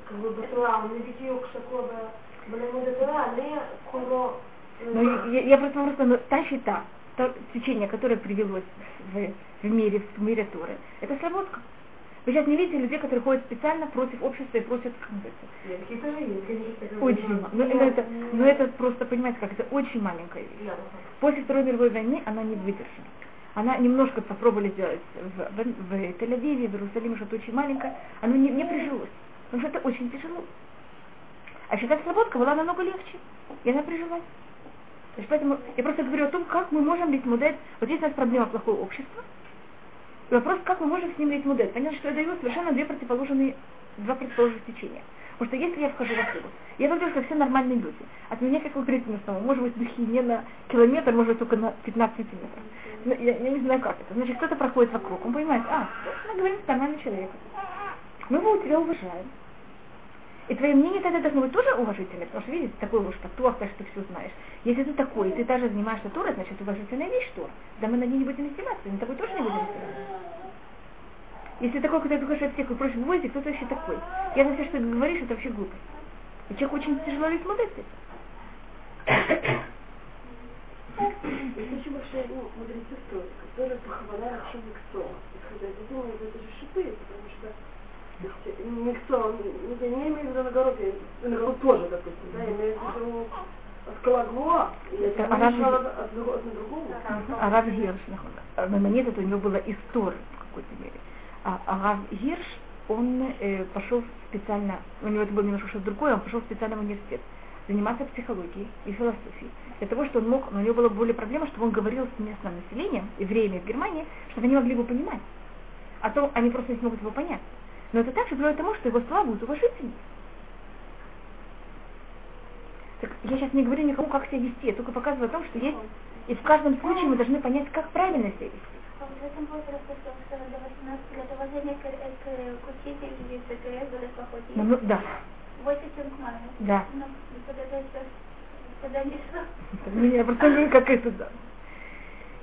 как бы, батула, он не видел, что но а э. ну, я, я просто вам ну, та счета, то течение, которое привелось в, в мире, в мире Туры, это сработка. Вы сейчас не видите людей, которые ходят специально против общества и против такие очень мало. Но, но это, но это просто, понимаете, как это очень маленькая вещь. После Второй мировой войны она не выдержала. Она немножко попробовали сделать в, в, в Тель-Авиве, в Иерусалиме, что-то очень маленькое. Оно не, не прижилось. Потому что это очень тяжело. А считать слободка была намного легче. И она прижилась. То есть поэтому я просто говорю о том, как мы можем лить мудет. Вот есть у нас проблема плохого общества. И вопрос, как мы можем с ним лить мудет. Понятно, что я даю совершенно две противоположные, два противоположных течения. Потому что если я вхожу в автобус, я выгляжу как все нормальные люди. От меня, как говорите, на может быть, духи не на километр, может быть, только на 15 сантиметров. Но я, я не знаю, как это. Значит, кто-то проходит вокруг, он понимает, а, мы говорим с нормальным человеком. Мы его тебя уважаем. И твое мнение тогда должно быть тоже уважительное, потому что, видите, такой уж патуах, что ты все знаешь. Если ты такой, и ты даже занимаешься Торой, значит, уважительная вещь Тора. Да мы на ней не будем издеваться, на тобой тоже не будем издеваться. Если такой, когда ты говоришь от всех, вы проще будете, кто ты вообще такой? Я на все, что ты говоришь, это вообще глупость. И человек очень тяжело ведь смотреть это. Есть очень большая ну, мудрецы строят, которые похваляют вообще Миксо. Исходя это же шипы, потому что Миксо, я не имею в виду нагород, я нагород тоже, допустим, да, я имею в виду Скалаглуа, это араб, от другого. Араб Герш, на момент это у него была история в какой-то мере. А Арав Гирш, он э, пошел специально, у него это было немножко что-то другое, он пошел специально в университет заниматься психологией и философией. Для того, что он мог, но у него была более проблема, что он говорил с местным населением, евреями в Германии, чтобы они могли его понимать. А то они просто не смогут его понять. Но это также приводит к тому, что его слова будут уважительны. Так я сейчас не говорю никому, как себя вести, я только показываю о том, что есть, и в каждом случае мы должны понять, как правильно себя вести в этом возрасте, что до 18 лет уважение к, к, к учителю есть КС далеко ходить. Ну, да. 8 к маме. Да. Ну, тогда, тогда не что. Я просто говорю, как это, да.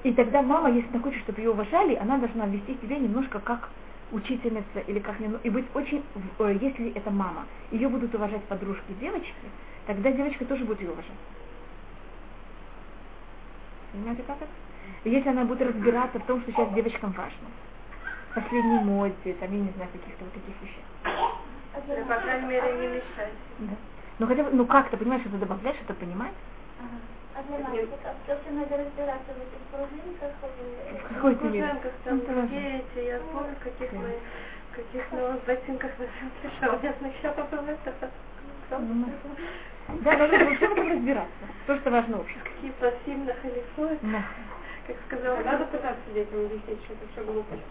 И тогда мама, если она хочет, чтобы ее уважали, она должна вести себя немножко как учительница или как не и быть очень, э, если это мама, ее будут уважать подружки девочки, тогда девочка тоже будет ее уважать. Понимаете, как это? Если она будет разбираться в том, что сейчас девочкам важно, последней моде, там, я не знаю, каких-то вот таких вещей. По крайней мере, не мешать. Да. Ну хотя бы, ну как-то, понимаешь, это добавляешь, это понимать. Ага. А для мальчиков, просто надо разбираться в этих пружинках. В там, где эти, я помню, каких мы, каких новых ботинках на пришел. Я сначала было это. Да, нужно во всем этом разбираться. То, что важно общество. Какие пассивно халифуют. Да как сказала, надо пытаться детям объяснить, что это все глупость.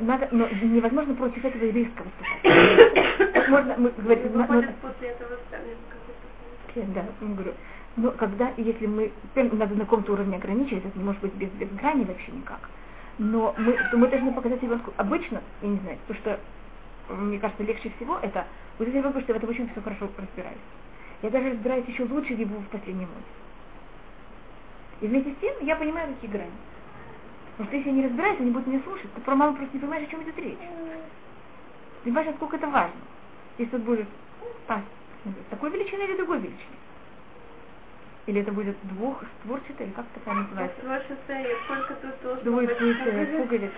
Надо, но невозможно против этого и резко выступать. Можно, мы говорим, после этого станет да, говорю. Но когда, если мы, надо на каком-то уровне ограничивать, это не может быть без, без грани вообще никак. Но мы, мы должны показать ребенку, обычно, я не знаю, то, что мне кажется, легче всего, это вот если ребенку, что в этом очень все хорошо разбираюсь. Я даже разбираюсь еще лучше, либо в последнем моде. И вместе с тем я понимаю, какие грани. Потому что если я не разбираюсь, они будут меня слушать. Ты про маму просто не понимаешь, о чем идет речь. Ты понимаешь, насколько это важно. Если тут будет а, такой величины или другой величины. Или это будет двух створчатый, или как это называется? Створчатый, сколько тут должно Двое быть пуговиц.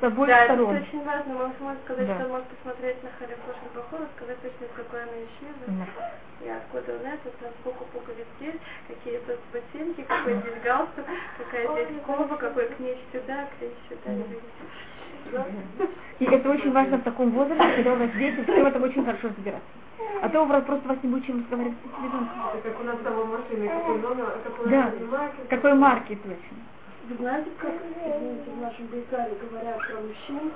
С обоих да, сторон. это очень важно. Мама может сказать, да. что может посмотреть на Фошен Бахора, сказать точно, из какой она ищева. Да. И откуда он это, там сколько пуговиц здесь, какие тут ботинки, какой здесь галстук, какая здесь коба, какой книж сюда, книж сюда. Да. И это очень важно в таком возрасте, когда у вас дети, всем этом очень хорошо разбираться. А то просто вас не будет чем разговаривать с ребенком. Это как у нас там машины, какой номер, какой да. марки. Какой марки точно. Вы знаете, как, извините, в нашем Байкаре говорят про мужчин?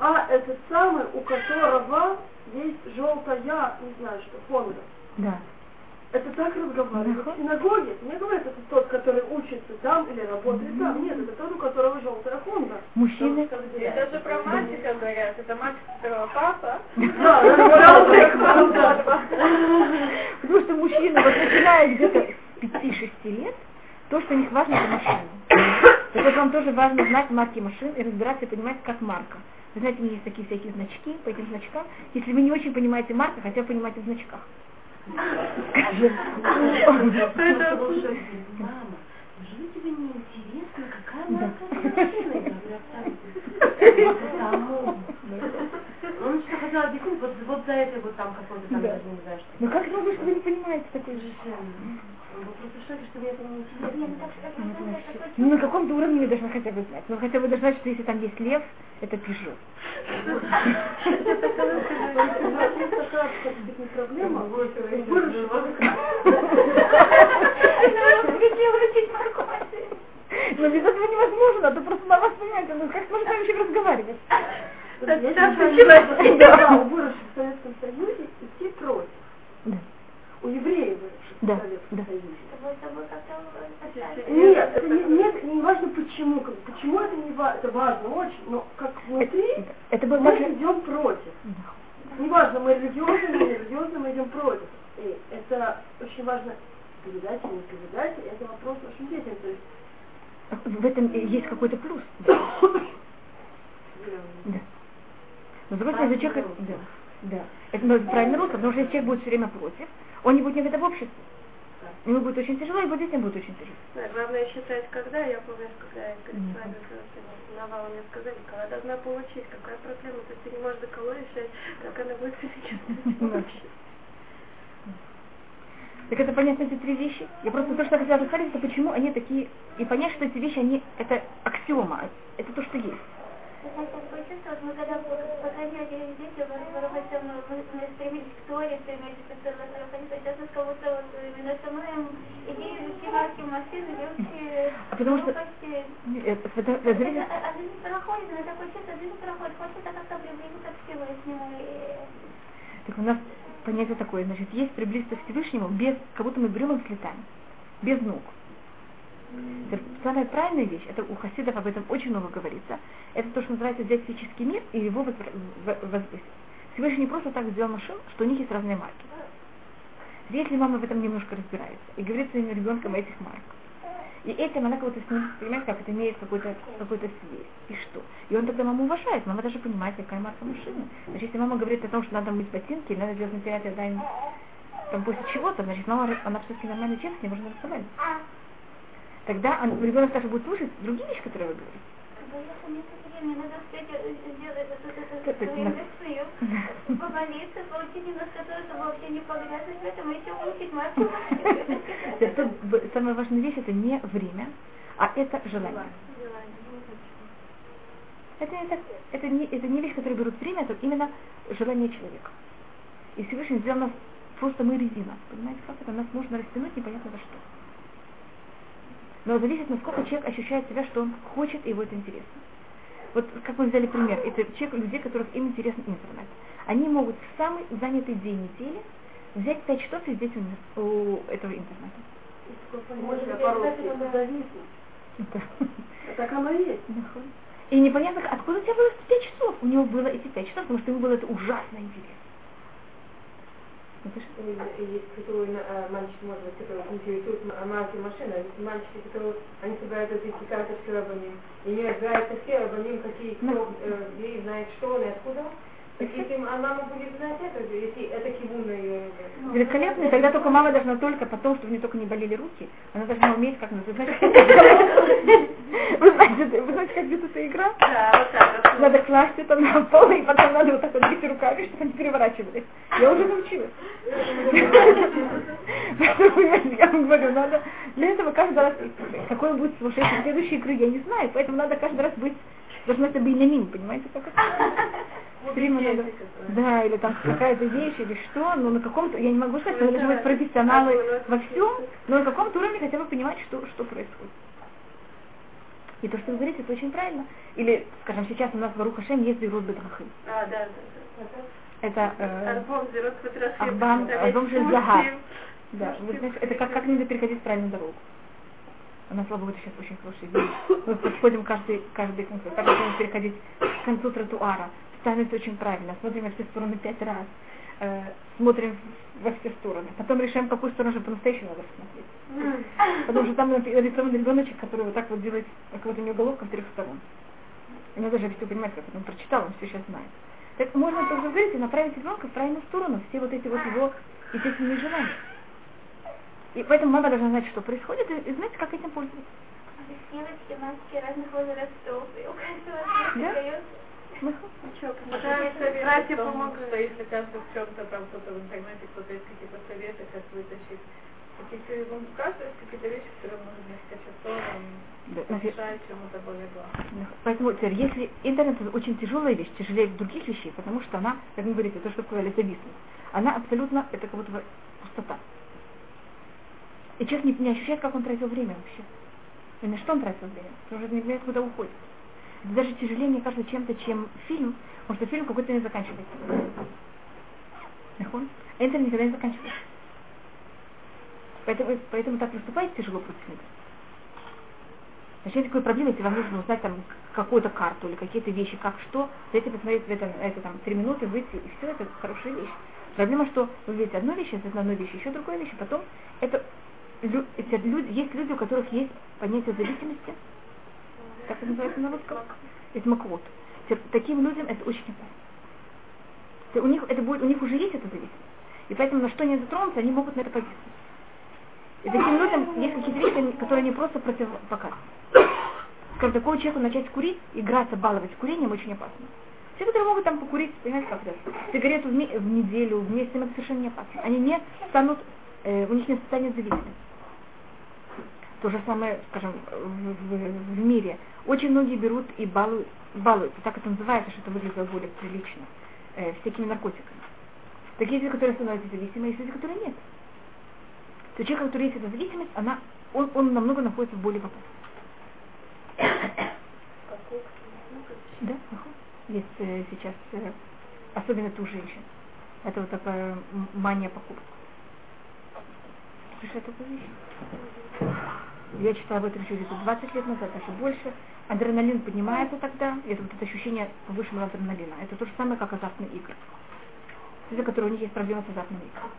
А, это самый, у которого есть желтая, не знаю что, фонда. Да. Это так разговаривают в синагоге. Не говорят, это тот, который учится там или работает там. Нет, это тот, у которого желтая фонда. Мужчины. Это же про мальчика говорят. Это мальчик, которого папа. Да, Потому что мужчины, вот начиная где-то с 5-6 лет, то, что у них важно, это машина. Так вот вам тоже важно знать марки машин и разбираться и понимать, как марка. Вы знаете, у меня есть такие всякие значки, по этим значкам. Если вы не очень понимаете марку, хотя бы понимаете в значках. Он что хотел объяснить, вот, вот за это вот там какой-то там даже не знаю что. Ну как вы, что не понимаете такой же? Это интересно. Ну на каком-то уровне вы должны хотя бы знать. Ну хотя бы должны знать, что если там есть лев, это пижу. проблема. Но без этого невозможно, а то просто на вас понимаете, ну как можно вообще разговаривать? Я Да, выросших в Советском Союзе идти против. У евреев Да, да. Поставить. Нет, это не, нет, не важно почему. как- Почему это не важно, это важно очень, но как внутри Это, это было мы даже... идем против. Неважно, мы религиозные, не религиозные, мы идем против. И это очень важно передать или не передать, и это вопрос нашим детям. То есть, В этом есть какой-то плюс. Да. Но с другой стороны, если человек... Да, да. Это ну, правильно русло, потому что если человек будет все время против, он не будет никогда в обществе. Ему будет очень тяжело, и его детям будет очень тяжело. Да, главное считать, когда, я помню, когда я перед вами Навал мне сказали, когда должна получить, какая проблема, то есть ты не можешь до кого решать, как она будет вообще. Так это понятно эти три вещи. Я просто то, что я хотела рассказать, это почему они такие, и понять, что эти вещи, они, это аксиома, это то, что есть. Я сейчас почувствовала, мы когда подходили дети, мы мы стремились к Торе, стремились к Торе, сейчас мы как будто вот именно становим идею вести марки машины, вообще А потому что- почти Это, это- это зависит- А жизнь проходит, но такое чувство, жизнь проходит, хочется как-то приблизиться к Всевышнему. Так у нас понятие такое, значит, есть приблизиться к Всевышнему без, как будто мы берем и слетаем, без ног. Самая правильная вещь, это у хасидов об этом очень много говорится, это то, что называется взять физический мир и его возвысить. Всевышний просто так сделал машин, что у них есть разные марки. Если мама в этом немножко разбирается и говорит своим о этих марках, и этим она как-то с ним, понимаете, как это имеет какой-то какой связь. И что? И он тогда маму уважает, мама даже понимает, какая марка машины. Значит, если мама говорит о том, что надо мыть ботинки, надо делать материал дайм там после чего-то, значит, мама, она все-таки нормальный человек, с ней можно разговаривать. Тогда он, ребенок даже будет слушать другие вещи, которые вы говорите. Успеть э, Это помолиться, получить немножко то, чтобы вообще не погрязнуть в этом, и еще выучить марку. Да, тут Самая важная вещь это не время, а это желание. Это не, так, это, не, это не вещь, которая берут время, это именно желание человека. И Всевышний сделал нас просто мы резина. Понимаете, как это? Нас можно растянуть непонятно во что. Но зависит, насколько человек ощущает себя, что он хочет, и его это интересно. Вот как мы взяли пример, это человек, людей, которых им интересен интернет. Они могут в самый занятый день недели взять пять часов и сидеть у, у этого интернета. зависнуть. Это- так оно и есть. И непонятно, откуда у тебя было пять часов. У него было эти пять часов, потому что ему было это ужасно интересно. Есть которые э, мальчики, может быть, которые интересуют марки машины, а мальчики, которые, они собирают эти карточки рабаним, и не разбираются все рабаним, какие, кто, э, знает что и откуда. Если а мама будет знать это, если это кивун ее... Великолепно. Тогда только мама должна только потом, чтобы у нее только не болели руки, она должна уметь, как называть. Вы знаете, вы знаете, как идет эта игра? Да, вот так. Надо класть это на пол, и потом надо вот так вот бить руками, чтобы они переворачивались. Я уже научилась. Я вам говорю, надо для этого каждый раз, какой будет слушать следующей игры, я не знаю, поэтому надо каждый раз быть, должна это Бенямин, понимаете, как это? Время надо- Да, или там какая-то вещь, или что, но на каком-то, я не могу сказать, что мы должны быть профессионалы во всем, но на каком-то уровне хотя бы понимать, что, что происходит. И то, что вы говорите, это очень правильно. Или, скажем, сейчас у нас в Барухашем есть Зирут Бедрахим. А, да, да, Это да. э, Там альбом есть Жильзагар. Пушкин. Да, вы знаете, это как, как надо переходить правильную дорогу. У нас, слава богу, это сейчас очень хорошие дни. Мы подходим каждый, каждый концу, как будем переходить к концу тротуара. Становится очень правильно, смотрим во все стороны пять раз, э, смотрим во все стороны. Потом решаем, какую сторону же по-настоящему надо посмотреть. Потому что там нарисован ребеночек, который вот так вот делает, как вот у него головка с трех сторон. И надо же все понимать, как он прочитал, он все сейчас знает. Так можно тоже говорить и направить ребенка в правильную сторону, все вот эти вот его естественные желания. И поэтому мама должна знать, что происходит, и, и знать, как этим пользоваться. Девочки, мальчики разных возрастов, и у каждого Да? Смысл? Помогает, братья помогают. Что если кажется в чем-то там кто-то в интернете, кто-то есть какие-то советы, как вытащить. Какие-то, ну, у каждого есть какие-то вещи, которые можно несколько часов Да, чему-то более главному. Поэтому теперь, если интернет это очень тяжелая вещь, тяжелее других вещей, потому что она, как вы говорите, то, что сказали, зависнуть, она абсолютно, это как будто бы пустота. И человек не, не ощущает, как он тратил время вообще. И на что он тратил время? Он уже не понимает, куда уходит. Это даже тяжелее, мне кажется, чем-то, чем фильм, потому что фильм какой-то не заканчивается. А интернет никогда не заканчивается. Поэтому, поэтому так наступает тяжело против него. Начнете такой проблемы, если вам нужно узнать там какую-то карту или какие-то вещи, как что, дайте посмотреть в это, это там три минуты, выйти, и все, это хорошая вещь. Проблема, что вы видите одну вещь, если одну вещь, еще другую вещь, и потом это люди, есть люди, у которых есть понятие зависимости, как это называется на русском? Это маквот. Таким людям это очень опасно. У них, это будет, у них уже есть эта зависимость. И поэтому на что они затронутся, они могут на это повесить. И таким людям есть какие-то вещи, которые они просто противопоказаны. Скажем, такого человеку начать курить, играться, баловать курением очень опасно. Все, которые могут там покурить, понимаете, как это? Сигарету в, в неделю, в месяц, это совершенно не опасно. Они не станут, э, у них не станет зависимость. То же самое, скажем, в, в, в мире. Очень многие берут и балуют, балуются, так это называется, что это выглядит более прилично, э, всякими наркотиками. Такие люди, которые становятся зависимыми, есть люди, которые нет. То человек, который есть эта зависимость, она, он, он намного находится в более в Да, есть э, сейчас, э, особенно у женщин. Это вот такая мания покупок. Слышали такую вещь? Я читала об этом где-то 20 лет назад, даже больше. Адреналин поднимается тогда, и это вот это ощущение повышенного адреналина. Это то же самое, как азартные игры. Из-за которого у них есть проблемы с азартными играми.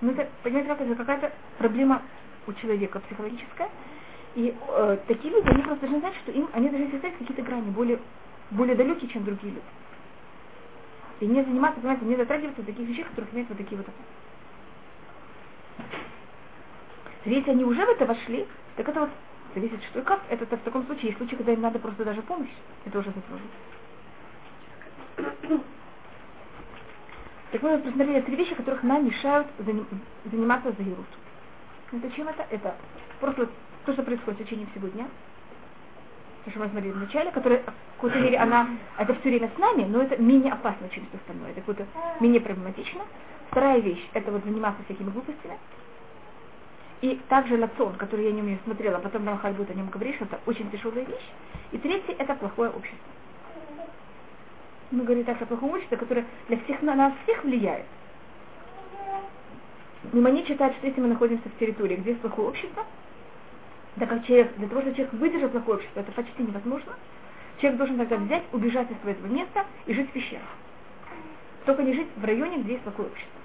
Ну, это, понимаете, как это какая-то проблема у человека психологическая. И э, такие люди, они просто должны знать, что им, они должны создать какие-то грани более, более далекие, чем другие люди. И не заниматься, понимаете, не затрагиваться в таких вещах, которых имеют вот такие вот Если они уже в это вошли, так это вот зависит, что и как. Это в таком случае есть случаи, когда им надо просто даже помощь. Это уже заслужит. Так мы посмотрели три вещи, которых нам мешают заниматься за ерут. Это чем это? Это просто то, что происходит в течение всего дня. То, что мы смотрели в начале, которое в какой-то мере она, это все время с нами, но это менее опасно, чем все остальное. Это какое-то менее проблематично. Вторая вещь, это вот заниматься всякими глупостями. И также лацон, который я не умею смотрела, потом Рамхаль будет о нем говорить, это очень тяжелая вещь. И третье, это плохое общество. Мы говорим так о плохом обществе, которое для всех, на нас всех влияет. Мимони считает, что если мы находимся в территории, где есть плохое общество, да как человек, для того, чтобы человек выдержал плохое общество, это почти невозможно, человек должен тогда взять, убежать из своего места и жить в пещерах. Только не жить в районе, где есть плохое общество.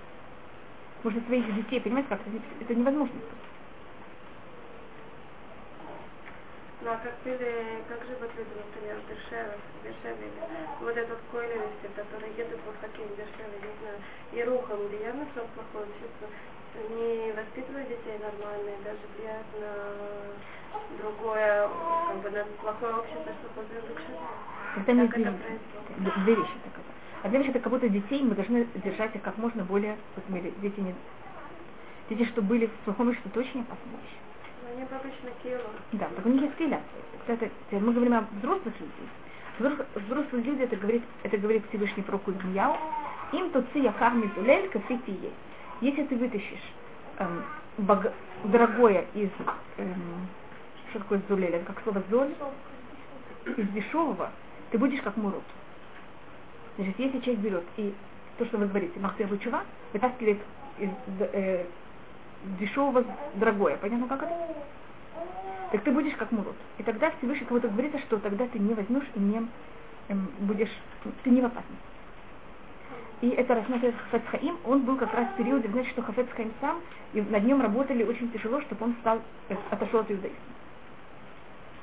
Можно своих детей, понимаете, как это, невозможно. Ну а как были, как живут люди, например, в Бершеве, в Бершеве, вот этот койлевисты, которые едут вот каким Бершеве, не знаю, и рухом, где явно все плохое общество, не воспитывают детей нормально, даже влияют на другое, как бы на плохое общество, что после души. Это не две, вещи. Так это. Одна вещь это как будто детей мы должны держать их как можно более, вот дети не дети, что были в плохом обществе, это очень опасная вещь. Они обычно. Да, так у них есть киля. Кстати, мы говорим о взрослых людях. Взрослые люди, это говорит, это говорит Всевышний про Кузмияу. Им то ци якар мизулель кафити есть. Если ты вытащишь эм, бог, дорогое из, эм, что такое зулель, как слово золь, из дешевого, ты будешь как мурут. Значит, если человек берет и то, что вы говорите, махтер чува, вытаскивает из э, дешевого дорогое. Понятно, как это? Так ты будешь как мурот. И тогда Всевышний кого-то говорится, что тогда ты не возьмешь и не эм, будешь, ты не в опасности. И это рассматривает Хафец Хаим, он был как раз в периоде, знаете, что Хафец Хаим сам, и над нем работали очень тяжело, чтобы он стал, э, отошел от иудаизма.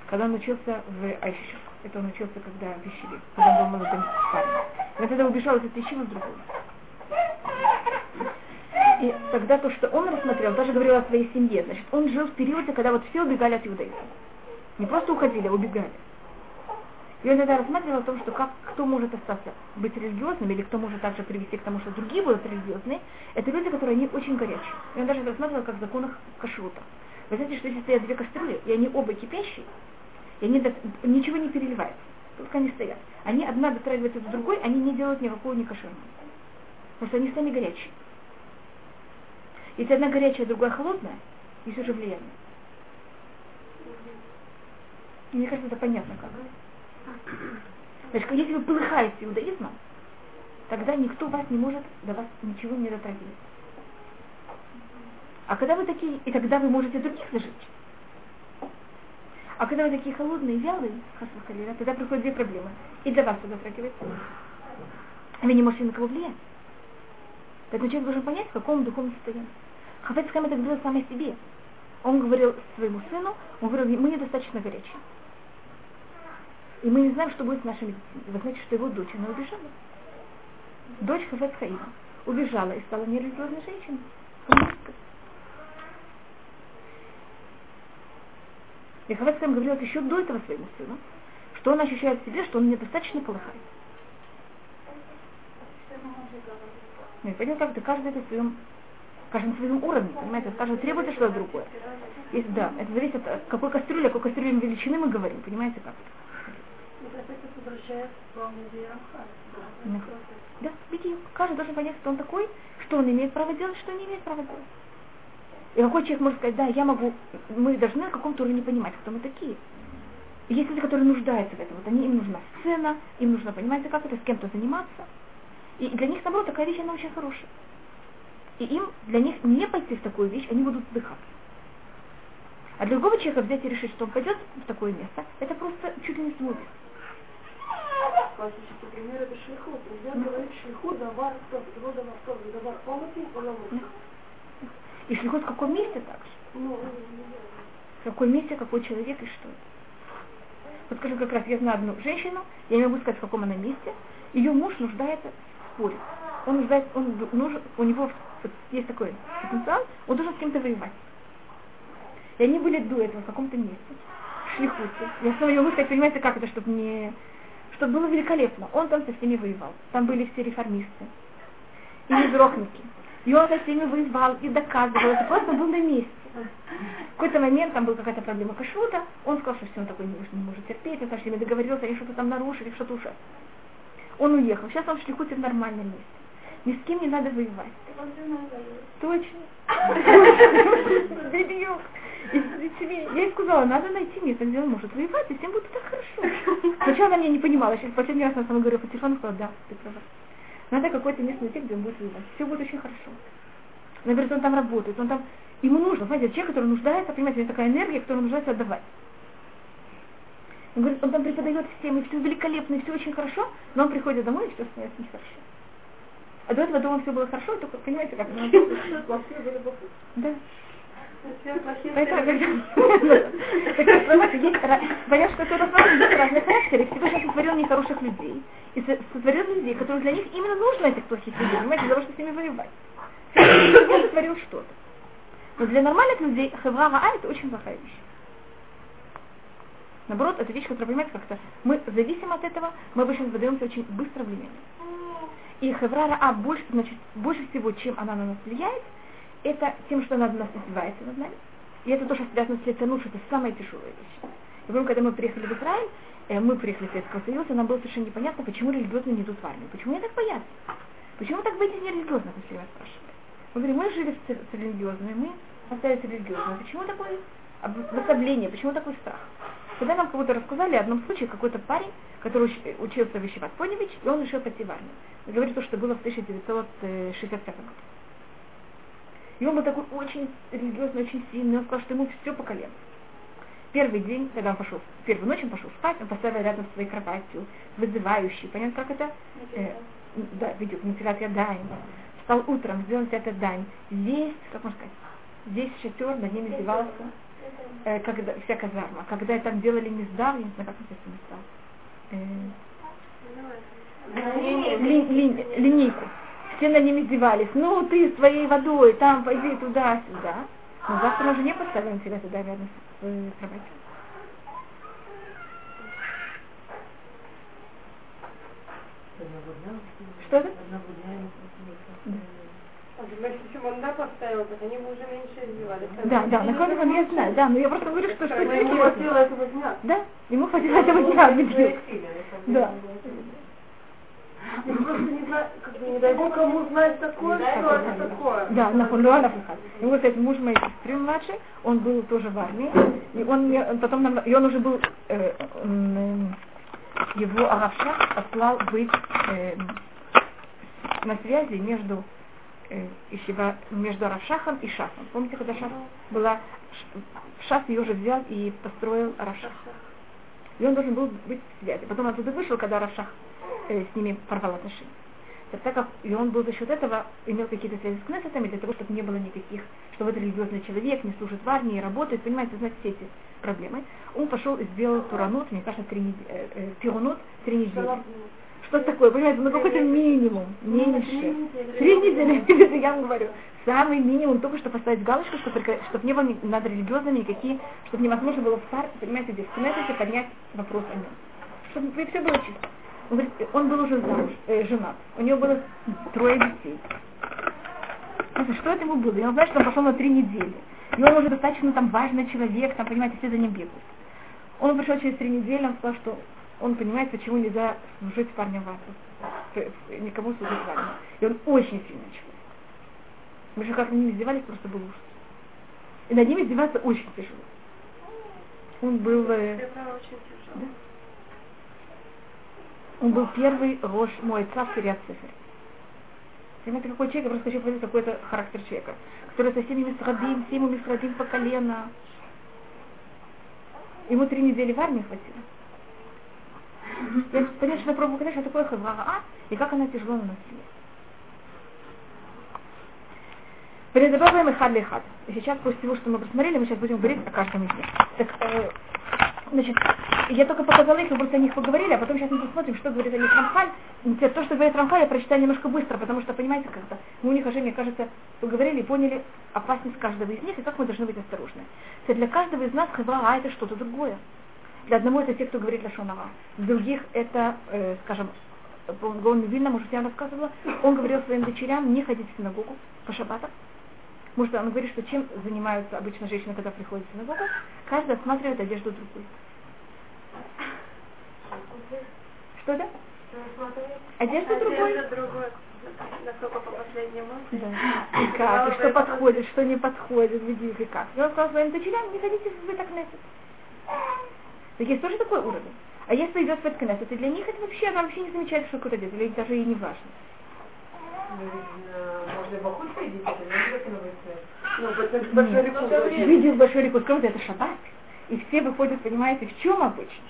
Когда он учился в Айшишах, это он учился когда в Ищеве, когда он был молодым парнем. Он тогда убежал из этой Ищевы в другую. И тогда то, что он рассмотрел, даже говорил о своей семье. Значит, он жил в периоде, когда вот все убегали от иудаизма. Не просто уходили, а убегали. Он тогда рассматривал о том, что как, кто может остаться быть религиозным, или кто может также привести к тому, что другие будут религиозные, это люди, которые они очень горячие. Он даже рассматривал как в законах кашрута. Вы знаете, что если стоят две кастрюли, и они оба кипящие, и они ничего не переливается, только они стоят. Они одна дотрагивается до другой, они не делают никакого не кошерного. Потому что они сами горячие. Если одна горячая, другая холодная, есть уже влияние. Мне кажется, это понятно как. Значит, если вы полыхаете иудаизмом, тогда никто вас не может до вас ничего не дотрагивать. А когда вы такие, и тогда вы можете других зажечь. А когда вы такие холодные, вялые, хасвахалира, тогда приходят две проблемы. И для вас это дотрагивается. Вы не можете на кого влиять. Поэтому человек должен понять, в каком духовном состоянии. Хафет Хэм это говорил сам о себе. Он говорил своему сыну, он говорил, мы недостаточно горячие. И мы не знаем, что будет с нашей медициной. Вы знаете, что его дочь, она убежала. Дочь Хафет Хаима убежала и стала нерелигиозной женщиной. И Хафет Хаим говорил еще до этого своему сыну, что он ощущает в себе, что он недостаточно полыхает. Ну, понял, как-то каждый это в своем, каждый на своем уровне, понимаете, каждый требует что-то другое. Есть, да, это зависит от какой кастрюли, какой кастрюли величины мы говорим, понимаете как? Да, видите, каждый должен понять, кто он такой, что он имеет право делать, что не имеет права делать. И какой человек может сказать, да, я могу, мы должны на каком-то уровне понимать, кто мы такие. Есть люди, которые нуждаются в этом. Вот они, им нужна сцена, им нужно, понимаете, как это, с кем-то заниматься. И для них, наоборот, такая вещь, она очень хорошая. И им, для них не пойти в такую вещь, они будут вздыхать. А другого человека взять и решить, что он пойдет в такое место, это просто чуть ли не самоубийство. Классический пример это шлихут. Нельзя говорить шлихут, давар, кто, его давар, кто, давар, омути, он И шлихут в каком месте также? Ну, В каком месте, какой человек и что. Вот скажу, как раз я знаю одну женщину, я не могу сказать, в каком она месте, ее муж нуждается спорит. Он нуждается, он нужен, у него есть такой потенциал, он должен с кем-то воевать. И они были до этого в каком-то месте, в шлихуте. Я снова ее сказать, понимаете, как это, чтобы не... Чтобы было великолепно. Он там со всеми воевал. Там были все реформисты. И мизрохники. И он со всеми воевал и доказывал. Это просто был на месте. В какой-то момент там была какая-то проблема кашрута. Он сказал, что все, он такой не, не может терпеть. Он со всеми договорился, они что-то там нарушили, что-то ужасное. Он уехал. Сейчас он в шлихуте в нормальном месте. Ни с кем не надо воевать. Точно. Бедюк. Я ей сказала, надо найти место, где он может воевать, и всем будет так хорошо. Сначала она меня не понимала, сейчас последний раз она со мной говорила по телефону, сказала, да, ты права. Надо какое-то место найти, где он будет воевать. Все будет очень хорошо. Она говорит, он там работает, он там... Ему нужно, знаете, человек, который нуждается, понимаете, у него такая энергия, которую нуждается отдавать. Он говорит, он там преподает всем, и все великолепно, и все очень хорошо, но он приходит домой, и все становится нехорошо. А до этого дома все было хорошо, только понимаете, как Да. Понятно, что это разные характеры, Всевышний сотворил нехороших людей. И сотворил людей, которых для них именно нужно этих плохих людей, понимаете, для того, чтобы с ними воевать. Всевышний сотворил что-то. Но для нормальных людей хевра это очень плохая вещь. Наоборот, это вещь, которая, понимаете, как-то мы зависим от этого, мы обычно задаемся очень быстро влияние. И хеврара А больше, значит, больше всего, чем она на нас влияет, это тем, что она нас издевается над нами. И это то, что связано с лиценуш, это самая тяжелая вещь. Я помню, когда мы приехали в Израиль, э, мы приехали в Советского Союза, нам было совершенно непонятно, почему религиозные не идут в армию. Почему они так боятся? Почему так быть нерелигиозных, если вас спрашивают? Мы говорим, мы жили с, религиозными, мы остались религиозными. Почему такое обособление, почему такой страх? Когда нам кого-то рассказали о одном случае, какой-то парень, который учился в Ишиват Поневич, и он решил пойти в армию. Говорит то, что было в 1965 году. И он был такой очень религиозный, очень сильный, он сказал, что ему все по колено. Первый день, когда он пошел, первую ночь он пошел спать, он поставил рядом с своей кроватью, вызывающий, понятно, как это? Э, да, видео, натирать дань. Встал утром, сделал это дань. Весь, как можно сказать, весь шатер над ним издевался э, когда, вся казарма, когда там делали миздав, я не знаю, как называется миздав, э, ли, линейку. Все на ним издевались. Ну, ты с твоей водой, там, пойди туда-сюда. Но завтра мы уже не поставим себя туда рядом с э, кроватью. Что это? Да, да, на кого я знаю, да, но я просто говорю, что что Ему хватило этого дня. Да, ему хватило этого дня. Да. Да, на Фахат. И вот этот муж моей сестры младший, он был тоже в армии, и он мне, потом нам, и он уже был, э, э, его Аравша послал быть э, на связи между э, Ишива, между Аравшахом и Шафом. Помните, когда Шаф была, Шаф ее уже взял и построил Аравшах. И он должен был быть в связи. Потом он оттуда вышел, когда Аравшах э, с ними порвал отношения. Так, так как и он был за счет этого, имел какие-то связи с Кнессетами, для того, чтобы не было никаких, что вот религиозный человек не служит в армии, работает, понимаете, знать все эти проблемы. Он пошел и сделал туранут, мне кажется, три э, э, тиранут три недели. Что такое, понимаете, ну какой-то минимум, меньше. Три недели, это я вам говорю. Самый минимум только что поставить галочку, чтобы, чтобы не было над религиозными никакие, чтобы невозможно было в старте, понимаете, здесь в поднять вопрос о нем. Чтобы все было чисто. Он говорит, он был уже замуж, э, женат. У него было трое детей. Что это ему было? И он знает, что он пошел на три недели. И он уже достаточно там важный человек, там, понимаете, все за ним бегают. Он пришел через три недели, он сказал, что он понимает, почему нельзя служить парнем в армии. Никому служить в армии. И он очень сильный человек. Мы же как ним издевались, просто был ужас. И над ним издеваться очень тяжело. Он был... Э, да? Он был первый Рош мой царь Кириат Сефер. Понимаете, какой человек, я просто хочу показать какой-то характер человека, который со всеми мисрадим, всеми мисрадим по колено. Ему три недели в армии хватило. Я понять, я пробую показать, что такое хавара А, и как она тяжело наносила. Передобавляем их хад. И сейчас, после того, что мы посмотрели, мы сейчас будем говорить о каждом из них. Так, э, Значит, я только показала их, мы просто о них поговорили, а потом сейчас мы посмотрим, что говорит о них Рамхаль. То, что говорит Рамхаль, я прочитаю немножко быстро, потому что, понимаете, как-то мы у них уже, мне кажется, поговорили и поняли опасность каждого из них и как мы должны быть осторожны. То для каждого из нас хавра а это что-то другое. Для одного это те, кто говорит Лашонара. Других это, э, скажем, Гон Вильна, может, я рассказывала, он говорил своим дочерям не ходить в синагогу по шаббатам, Потому что он говорит, что чем занимаются обычно женщины, когда приходят в синагогу, каждый осматривает одежду другой. Что это? Одежда другой. Насколько по последнему. Да. И как, и что подходит, что не подходит, видите, как. И он сказал своим дочерям, не ходите в Бетакнесет. Так есть тоже такой уровень. А если идет в Бетакнесет, и для них это вообще, она вообще не замечает, что кто-то делает, или даже и не важно. Можно бахут ходить, это не обязательно быть ну, большой рекорд. Большой круто, это шаббат. И все выходят, понимаете, в чем обычно.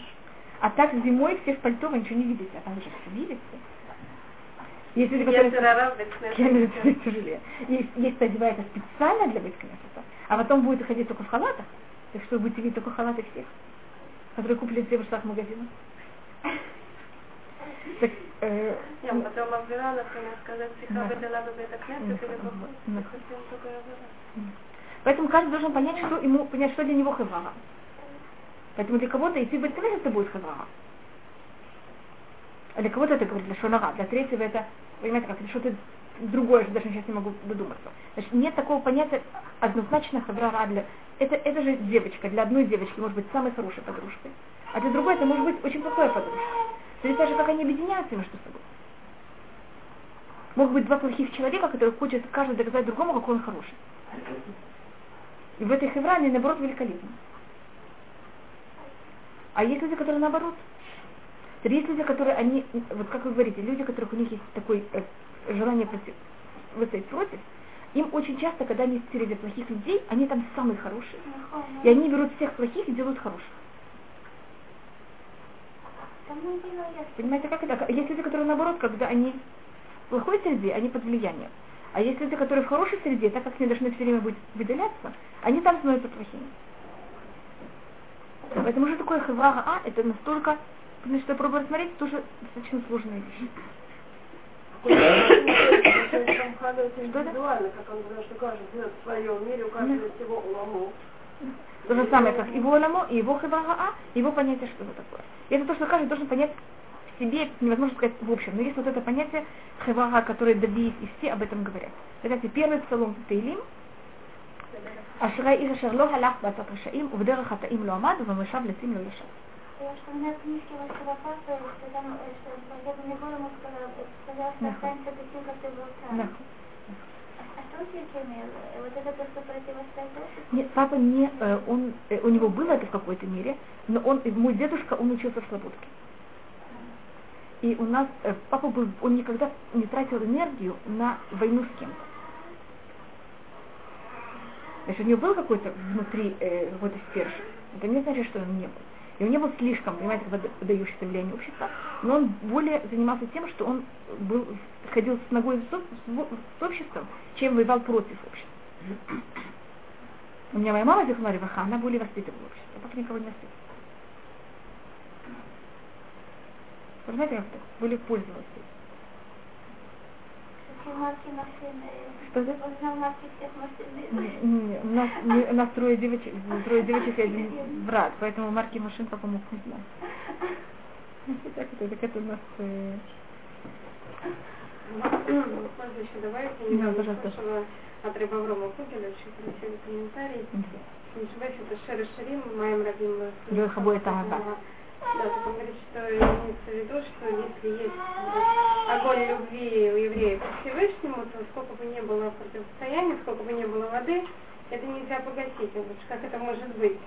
А так зимой все в пальто, вы ничего не видите, а там же все видите. Которые... тяжелее. Есть, есть, кто одевается специально для Бейткнесета, а потом будет ходить только в халатах. Так что вы будете видеть только халаты всех, которые куплены в магазинах. Так, э, Я потом обвела, например, сказать, психа бедала бы это кнесет или Поэтому каждый должен понять, что ему, понять, что для него хавара. Поэтому для кого-то идти в это будет хавара. А для кого-то это говорит для шонара, для третьего это, понимаете, как что-то другое, что даже сейчас не могу додуматься. Значит, нет такого понятия однозначно хавара для... Это, это же девочка, для одной девочки может быть самой хорошей подружкой, а для другой это может быть очень плохой подружкой. То есть даже как они объединяются между собой. Могут быть два плохих человека, которые хотят каждый доказать другому, какой он хороший. И в этой хевране, наоборот, великолепно. А есть люди, которые наоборот. Есть люди, которые они, вот как вы говорите, люди, у которых у них есть такое э, желание против, выстоять против, им очень часто, когда они среди плохих людей, они там самые хорошие. И они берут всех плохих и делают хороших. Понимаете, как это? Есть люди, которые наоборот, когда они в плохой среде, они под влиянием. А есть люди, которые в хорошей среде, так как они должны все время быть выделяться, они там становятся плохими. Поэтому же такое хеврага А, это настолько, потому что я пробую рассмотреть, тоже достаточно сложная вещь. Что это? как он говорил, что каждый живет в своем мире, у каждого всего уламу. То же самое, как и оламо, и его хевага, его понятие, что это такое. И это то, что каждый должен понять в себе, невозможно сказать в общем. Но есть вот это понятие хевага, которое Давид и все об этом говорят. Кстати, первый псалом Тейлим, Ашрай Ир Ашер Ло Халах Батат Рашаим, Увдера Хатаим Ло Амад, Вамешав Лецим Ло Яшав. Я вспоминаю книжки Вашего Папы, что там, э, что я бы не. Нет, папа не, э, он, э, у него было это в какой-то мере, но он, э, мой дедушка, он учился в Слободке. И у нас, э, папа был, он никогда не тратил энергию на войну с кем-то. Значит, у него был какой-то внутри э, какой-то стерж. Это не значит, что он не был. И он не был слишком, понимаете, пода- подающийся влиянию общества, но он более занимался тем, что он был, ходил с ногой с, об- с обществом, чем воевал против общества. У меня моя мама, Зихна Реваха, она более воспитывала общество, папа никого не воспитывал. Вы знаете, как так? Более пользовался. Какие марки? Что это? Он знал марки всех машин. Не, У нас, не- у нас трое девочек, трое девочек и один брат, поэтому марки машин папа мог не знать. Так это, так это у нас... э, Можно еще добавить, Да, пожалуйста. от Рэба Аврома Кугеля, очень красивый комментарий. Не ошибаюсь, это Шер Шарим, моим родным. Леха будет Ага. Да, так он говорит, что имеется в виду, что если есть огонь любви у евреев к Всевышнему, то сколько бы ни было противостояния, сколько бы ни было воды, это нельзя погасить. Он как это может быть?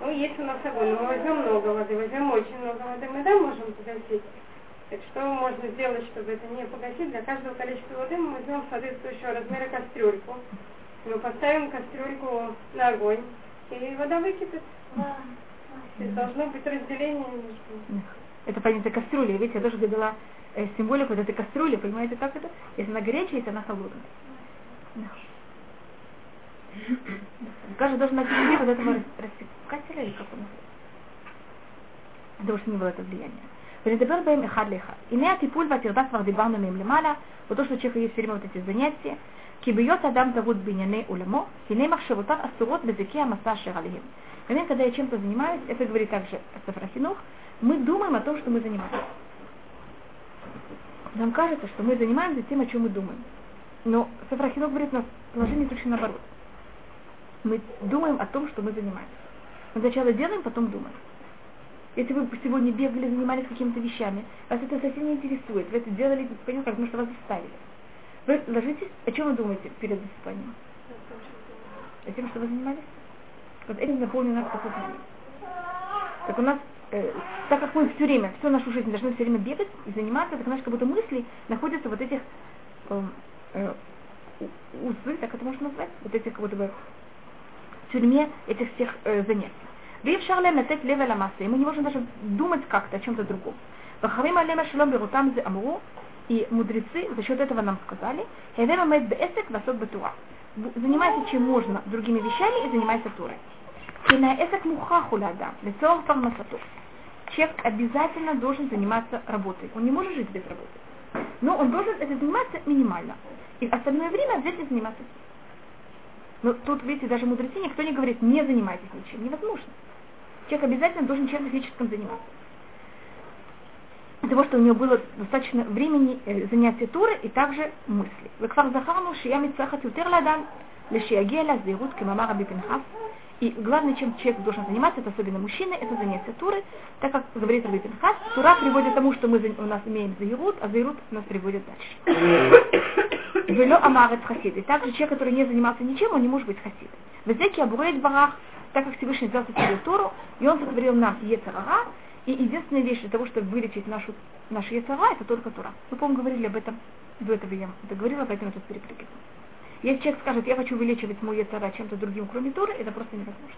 Ну, есть у нас огонь, мы возьмем много воды, возьмем очень много воды, мы да можем погасить. Так что можно сделать, чтобы это не погасить? Для каждого количества воды мы возьмем соответствующего размера кастрюльку. Мы поставим кастрюльку на огонь, и вода выкипит. Да. То есть должно быть разделение между... Это понятие кастрюли. Видите, я тоже говорила э, символику вот этой кастрюли, понимаете, как это? Если она горячая, если она холодная. Да. Каждый должен найти себе вот этого рассекателя или как он называется. Для того, чтобы не было это влияние. ונדבר בהם אחד לאחד. הנה הטיפול והטרדה כבר דיברנו מהם למעלה, אותו שצריך יש все время вот эти занятия, כי בהיות אדם טרוד בענייני עולמו, הנה מחשבותיו אסורות בזיקי המסע אשר עליהם. Момент, когда я чем-то занимаюсь, это говорит также Сафрахинух, мы думаем о том, что мы занимаемся. Нам кажется, что мы занимаемся тем, о чем мы думаем. Но Сафрахинух говорит, у нас положение точно наоборот. Мы думаем о том, что мы занимаемся. Мы сначала делаем, потом думаем. Если вы сегодня бегали, занимались какими-то вещами, вас это совсем не интересует, вы это делали, понимаете, потому что вас заставили. Вы ложитесь, о чем вы думаете перед засыпанием? О тем, что вы занимались? Вот этим наполнено наше сознание. Так у нас, э, так как мы все время, всю нашу жизнь должны все время бегать и заниматься, так у нас как будто мысли находятся вот этих э, э, у- узы, так это можно назвать, вот этих как будто бы в тюрьме этих всех э, занятий. ואי אפשר להם לתת לב אל המעשה, мы не можем даже думать как-то о чем-то другом. וחכמים עליהם השלום בראותם זה אמרו, и мудрецы за счет этого нам сказали, «Хевем амет беэсек васот батура». Занимайся чем можно другими вещами и занимайся пармасату. Человек обязательно должен заниматься работой. Он не может жить без работы. Но он должен это заниматься минимально. И остальное время обязательно заниматься. Но тут, видите, даже мудрецы никто не говорит, не занимайтесь ничем. Невозможно. Человек обязательно должен чем-то физическим заниматься Для того, что у него было достаточно времени э, занятия Туры и также мысли. וכבר זכרנו שהיא המצרכת יותר לאדם לשיגיע לזהירות כמאמר רבי פנחס. И главное, чем человек должен заниматься, это особенно мужчина, это занятие Туры, так как говорит Раби Пинхас, Тура приводит к тому, что мы за- у нас имеем заирут, а заирут нас приводит дальше. Вело амарет хасид. И также человек, который не занимался ничем, он не может быть хасидом. Везеки абуреет барах, так как Всевышний взял сотворил Тору, и он сотворил нам Ецарара, и единственная вещь для того, чтобы вылечить нашу, наш яцера, это только Тура. Мы, по-моему, говорили об этом до этого я это говорила, поэтому я тут перепрыгиваю. Если человек скажет, я хочу увеличивать мой яцера чем-то другим, кроме Туры, это просто невозможно.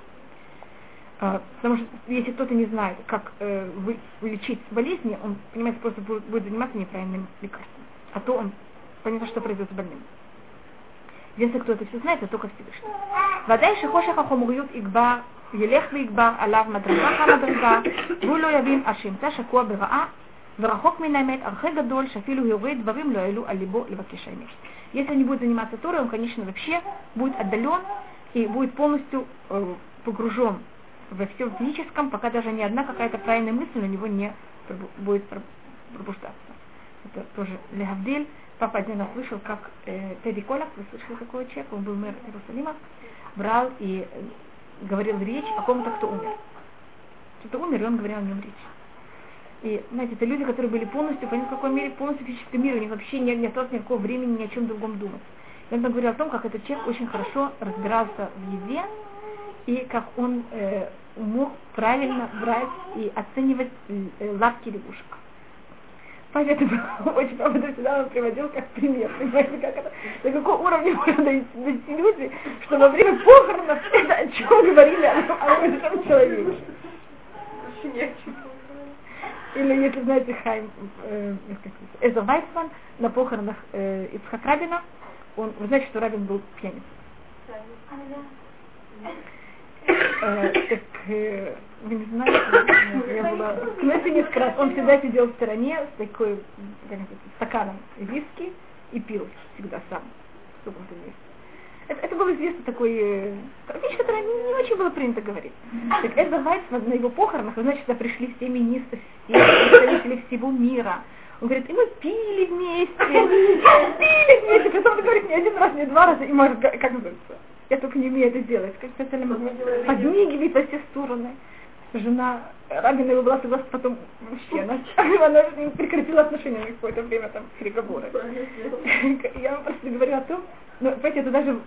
А, потому что если кто-то не знает, как э, вы, болезни, он, понимаете, просто будет, будет заниматься неправильным лекарством. А то он понятно, что произойдет с больным. Единственное, кто это все знает, это только Всевышний. Вода и шихоша хахомуют игба ילך ויגבר עליו מדרגה אחר מדרגה, והוא לא יבין עד שימצא שקוע ברעה, ורחוק מן האמת הרחק גדול, שאפילו יורה דברים לא העלו על ליבו לבקש האמת. Если он не будет заниматься Торой, он, конечно, вообще будет отдален и будет полностью э, погружен во всем физическом, пока даже ни одна какая-то правильная мысль у него не пробу- будет пр- пробуждаться. Это тоже Легавдиль. Папа один раз слышал, как э, Тедди Колак, вы слышали такого человека, он был мэр Иерусалима, брал и э, говорил речь о ком-то, кто умер. кто-то умер, и он говорил о нем речь. И, знаете, это люди, которые были полностью, в каком мире, полностью физическом мире, у них вообще не, не осталось никакого времени ни о чем другом думать. И он говорил о том, как этот человек очень хорошо разбирался в еде, и как он э, мог правильно брать и оценивать э, лапки лягушек. Поэтому очень правда всегда он приводил как пример, понимаете, как это, до какого уровня можно дойти, дойти люди, что во время похоронов это о чем говорили о, о этом человеке. Или если знаете Хайм, э, Эзер Вайсман на похоронах э, Ицхак Рабина, он, вы знаете, что Рабин был пьяницей. Э, так э, вы не знаете, я была в Кнессе несколько раз, он всегда сидел в стороне с такой стаканом виски и пил всегда сам. Это, это был известный такой э, вещь, которая не, не очень было принято говорить. Так Эза Вайсман на его похоронах, знаете, сюда пришли все министры, все представители всего мира. Он говорит, и мы пили вместе, пили вместе, потом он говорит, не один раз, не два раза, и может, как называется, я только не умею это делать, как специально подмигивает во все стороны. Жена Рабина его была согласна потом вообще, она, прекратила отношения на какое-то время, там, переговоры. Я вам просто говорю о том, ну, понимаете, это даже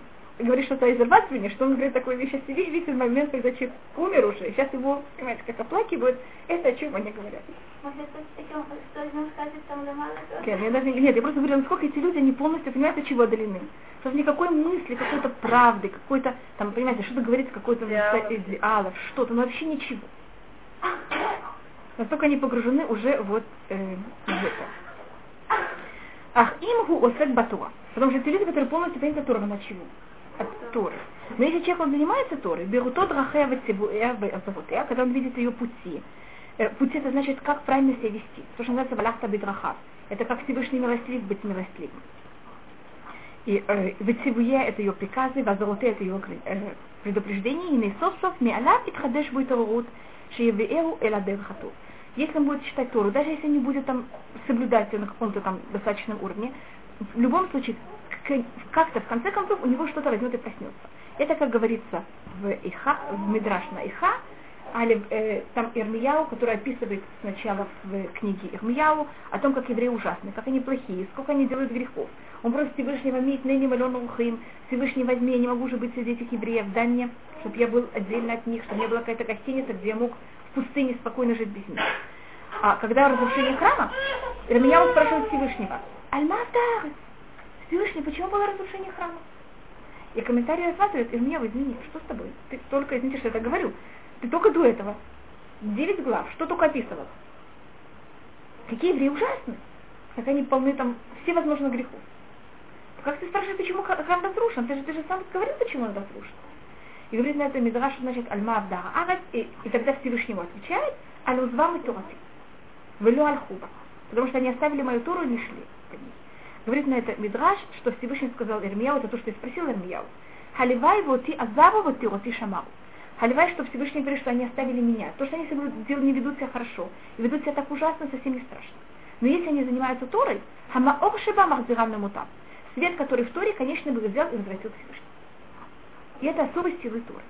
говорит что-то из Арбатвини, что он говорит такую вещь о себе, и видите момент, когда человек умер уже, и сейчас его, понимаете, как оплакивают, это о чем они говорят. Okay, я даже, нет, я просто говорю, насколько эти люди, они полностью понимают, от чего отдалены. Что никакой мысли, какой-то правды, какой-то, там, понимаете, что-то говорится, какой-то идеалов, что-то, но вообще ничего. Настолько они погружены уже вот э, в это. Ах, имгу осек батуа. Потому что это люди, которые полностью понимают Тору на чего? От Торы. Но если человек он занимается Торой, берут тот рахева цибуя, когда он видит ее пути. Э, пути это значит, как правильно себя вести. То, что называется валахта бидрахав. Это как Всевышний милостлив быть милостливым. И э, Вецивуе это ее приказы, Вазароте это ее э, предупреждение, и Нейсосов Миалав и Тхадеш будет Рут, Шиевеэру Эладерхату. Если он будет читать Тору, даже если не будет там соблюдать ее на каком-то там достаточном уровне, в любом случае, как-то в конце концов у него что-то возьмет и проснется. Это, как говорится в, Иха, в Мидраш на Иха, Али, э, там Ирмияу, который описывает сначала в книге Ирмияу о том, как евреи ужасны, как они плохие, сколько они делают грехов. Он просит Всевышнего мить ныне вален ухим, Всевышний возьми, я не могу же быть среди этих евреев, дай мне, чтобы я был отдельно от них, чтобы у меня была какая-то гостиница, где я мог в пустыне спокойно жить без них. А когда разрушение храма, Ирмияу спрашивает Всевышнего, Альматар, Всевышний, почему было разрушение храма? И комментарий рассматривает, Ирмияу, извини, что с тобой? Ты только, извините, что я это говорю, ты только до этого. Девять глав, что только описывал. Какие евреи ужасны. Как они полны там всевозможных грехов. Как ты спрашиваешь, почему храм разрушен? Ты же, ты же сам говорил, почему он разрушен. И говорит на это Мидраш, значит, Альма Авдара Арат, и, и тогда Всевышнему отвечает, Алюзвам и Турати. Велю Альхуба. Потому что они оставили мою Туру и не шли Говорит на это Мидраш, что Всевышний сказал Ирмияу, это то, что я спросил Ирмияу. Халивай вот и азаву вот и вот и шамау. Халивай, что Всевышний говорит, что они оставили меня. То, что они не ведут себя хорошо и ведут себя так ужасно, совсем не страшно. Но если они занимаются Торой, хамаохшиба махзирам намутам. Свет, который в Торе, конечно, бы взял и возвратил Всевышний. И это особой силы Торы.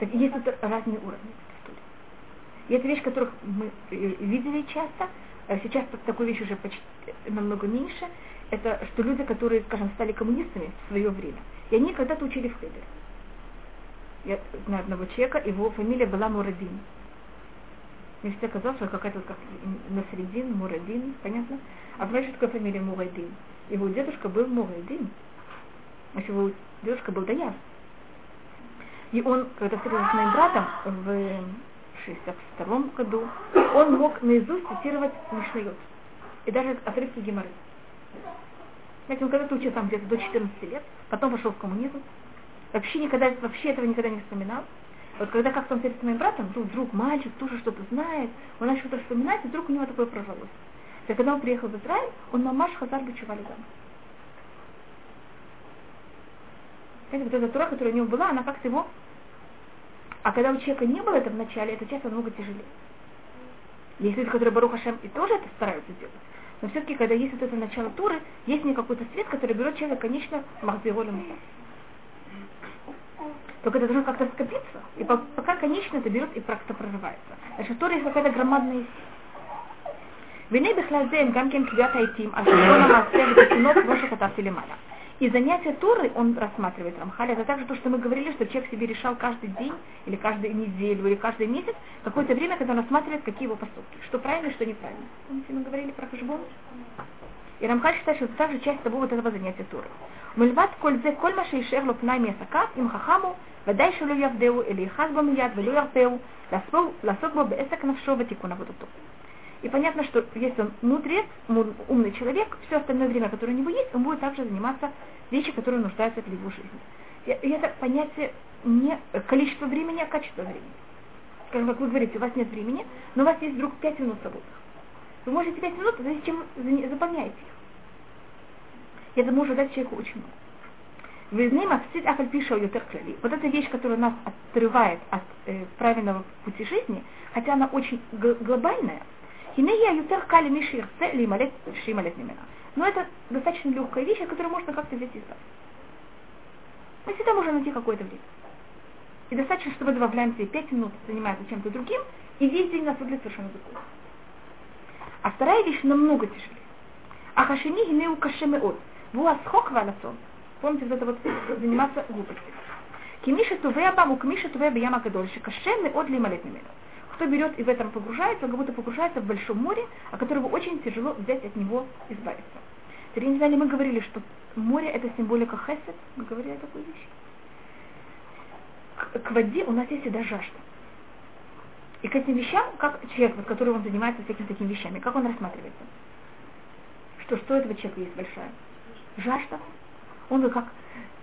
Так есть тут разные уровни И это вещь, которых мы э, видели часто, а сейчас такой вещь уже почти намного меньше, это что люди, которые, скажем, стали коммунистами в свое время, и они когда-то учили в Хедере. Я знаю одного человека, его фамилия была Мурадин. Мне всегда казалось, что какая-то как Насредин, Мурадин, понятно? А знаешь, что такое фамилия Мурадин? Его дедушка был Мурадин. А его дедушка был Даяр. И он, когда встретился с моим братом в 62 году, он мог наизусть цитировать Мишнайот. И даже отрывки Геморы. Знаете, он когда-то учил там где-то до 14 лет, потом вошел в коммунизм, вообще никогда, вообще этого никогда не вспоминал. Вот когда как-то он встретился с моим братом, вдруг, вдруг мальчик тоже что-то знает, он начал что-то вспоминать, и вдруг у него такое прожалось. И когда он приехал в Израиль, он мамаш Хазар Бачували Знаете, вот эта тура, которая у него была, она как-то его... А когда у человека не было это в начале, это часто намного тяжелее. Есть люди, которые Баруха Хашем и тоже это стараются сделать. Но все-таки, когда есть вот это начало туры, есть не какой-то свет, который берет человека, конечно, махзиролем. Только это должно как-то скопиться, и по- пока конечно это берет и как-то прорывается. Значит, Тора есть какая-то громадная сила. והנה בכלל זה הם גם כן קביעת העתים על חשבון המעשה ותקונו כמו שכתבתי למעלה. И занятие Торы, он рассматривает Рамхаль, это также то, что мы говорили, что человек себе решал каждый день, или каждую неделю, или каждый месяц, какое-то время, когда он рассматривает, какие его поступки, что правильно, что неправильно. Помните, мы говорили про Хашбон? И Рамхаль считает, что это также часть того вот этого занятия Торы. מלבד כל זה, כל מה שישאר לו פנאי מעסקיו, אם חכמו, ודאי שלא יעבדהו, אלא יאחז בו מיד ולא ירפהו, לעסוק- לעסוק בו בעסק נפשו ותיקון עבודתו. и понятно, что если он мудрец, му- умный человек, все остальное время, которое у него есть, он будет также заниматься вещи, которые нуждаются для его жизни. И, это понятие не количество времени, а качество времени. Скажем, как вы говорите, у вас нет времени, но у вас есть вдруг 5 минут свободных. Вы можете 5 минут, зависит, чем вы заполняете их. И это может дать человеку очень много. Везны мапсид афальпиша ютер клали. Вот эта вещь, которая нас отрывает от э, правильного пути жизни, хотя она очень глобальная, хинея ютер кали миши ирце лималет шималет мимена. Но это достаточно легкая вещь, от которой можно как-то взять и избавиться. Мы всегда можем найти какое-то время. И достаточно, что мы добавляем себе 5 минут, заниматься чем-то другим, и весь день нас выглядит совершенно другой. А вторая вещь намного тяжелее. А хашини гинеу кашемеот. Вуасхок валасон. Помните, вот это вот заниматься глупостью. Кимиша тувея баму, кимиша тувея бияма гадольши. Кашемы от лималет мимена. Кто берет и в этом погружается, он как будто погружается в большом море, о которого очень тяжело взять от него избавиться. Теперь, не знаю, мы говорили, что море это символика хесед? Мы говорили о такой вещи. К, к воде у нас есть всегда жажда. И к этим вещам, как человек, вот, который он занимается всякими такими вещами, как он рассматривается? Что, что у этого человека есть большая? Жажда. Он как,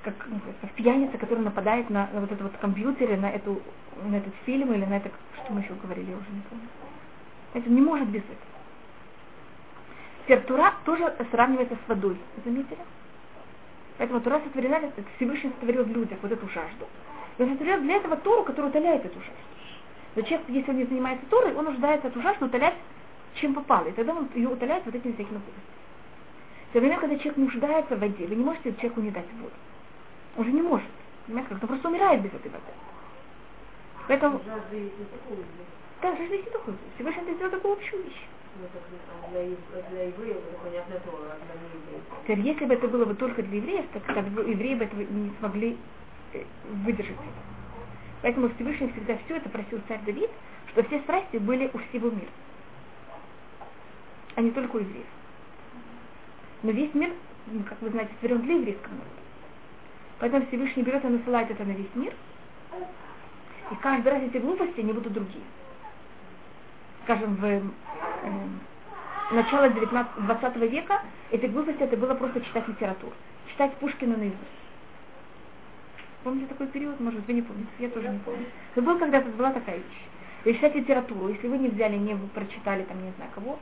как, знаю, как пьяница, который нападает на, на вот этот вот компьютер, на, эту, на этот фильм, или на это, что мы еще говорили, я уже не помню. Это не может без этого. Теперь Тура тоже сравнивается с водой. Заметили? Поэтому Тура сотворена, Всевышний сотворил в людях вот эту жажду. И он сотворил для этого Тору, которая утоляет эту жажду. Но человек, если он не занимается Торой, он нуждается эту жажду утолять чем попало. И тогда он ее утоляет вот этими всякими глупостями. В время, когда человек нуждается в воде, вы не можете человеку не дать воду. Он же не может. Понимаете, как? Он просто умирает без этой воды. Поэтому... Да, есть не такой. Всевышний это сделал такую общую вещь. ну, так, неевреев. Теперь, если бы это было бы только для евреев, так бы евреи бы этого не смогли э, выдержать это. Поэтому Всевышний всегда все это просил царь Давид, что все страсти были у всего мира, а не только у евреев. Но весь мир, ну, как вы знаете, сотворен для еврейского народа. Поэтому Всевышний берет и насылает это на весь мир, и каждый раз эти глупости, они будут другие. Скажем, в э, начало 19, 20 века эти глупости это было просто читать литературу, читать Пушкина наизусть. Помните такой период? Может, вы не помните, я тоже не помню. Но был когда-то была такая вещь. И читать литературу, если вы не взяли, не прочитали там не знаю кого,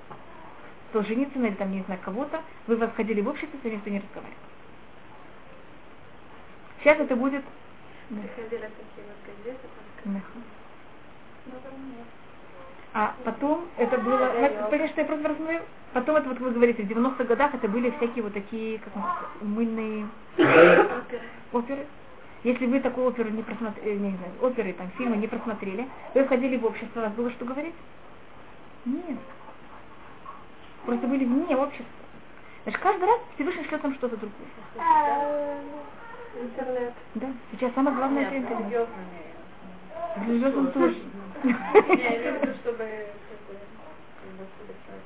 Солженицына или там не знаю кого-то, вы восходили в общество, вами никто не разговаривал. Сейчас это будет... Ну. А потом это было, вот, понимаешь, что я просто рассмотрю, потом это вот вы говорите, в 90-х годах это были всякие вот такие, как мыльные Оперы. оперы. Если вы такую оперу не просмотрели, не знаю, оперы, там, фильмы не просмотрели, вы входили в общество, у вас было что говорить? Нет. Просто были вне общества. Значит, каждый раз Всевышний шлет нам что-то другое. Интернет. Да, сейчас самое главное это интернет. Религиозным тоже. Я имею в виду, чтобы совершать.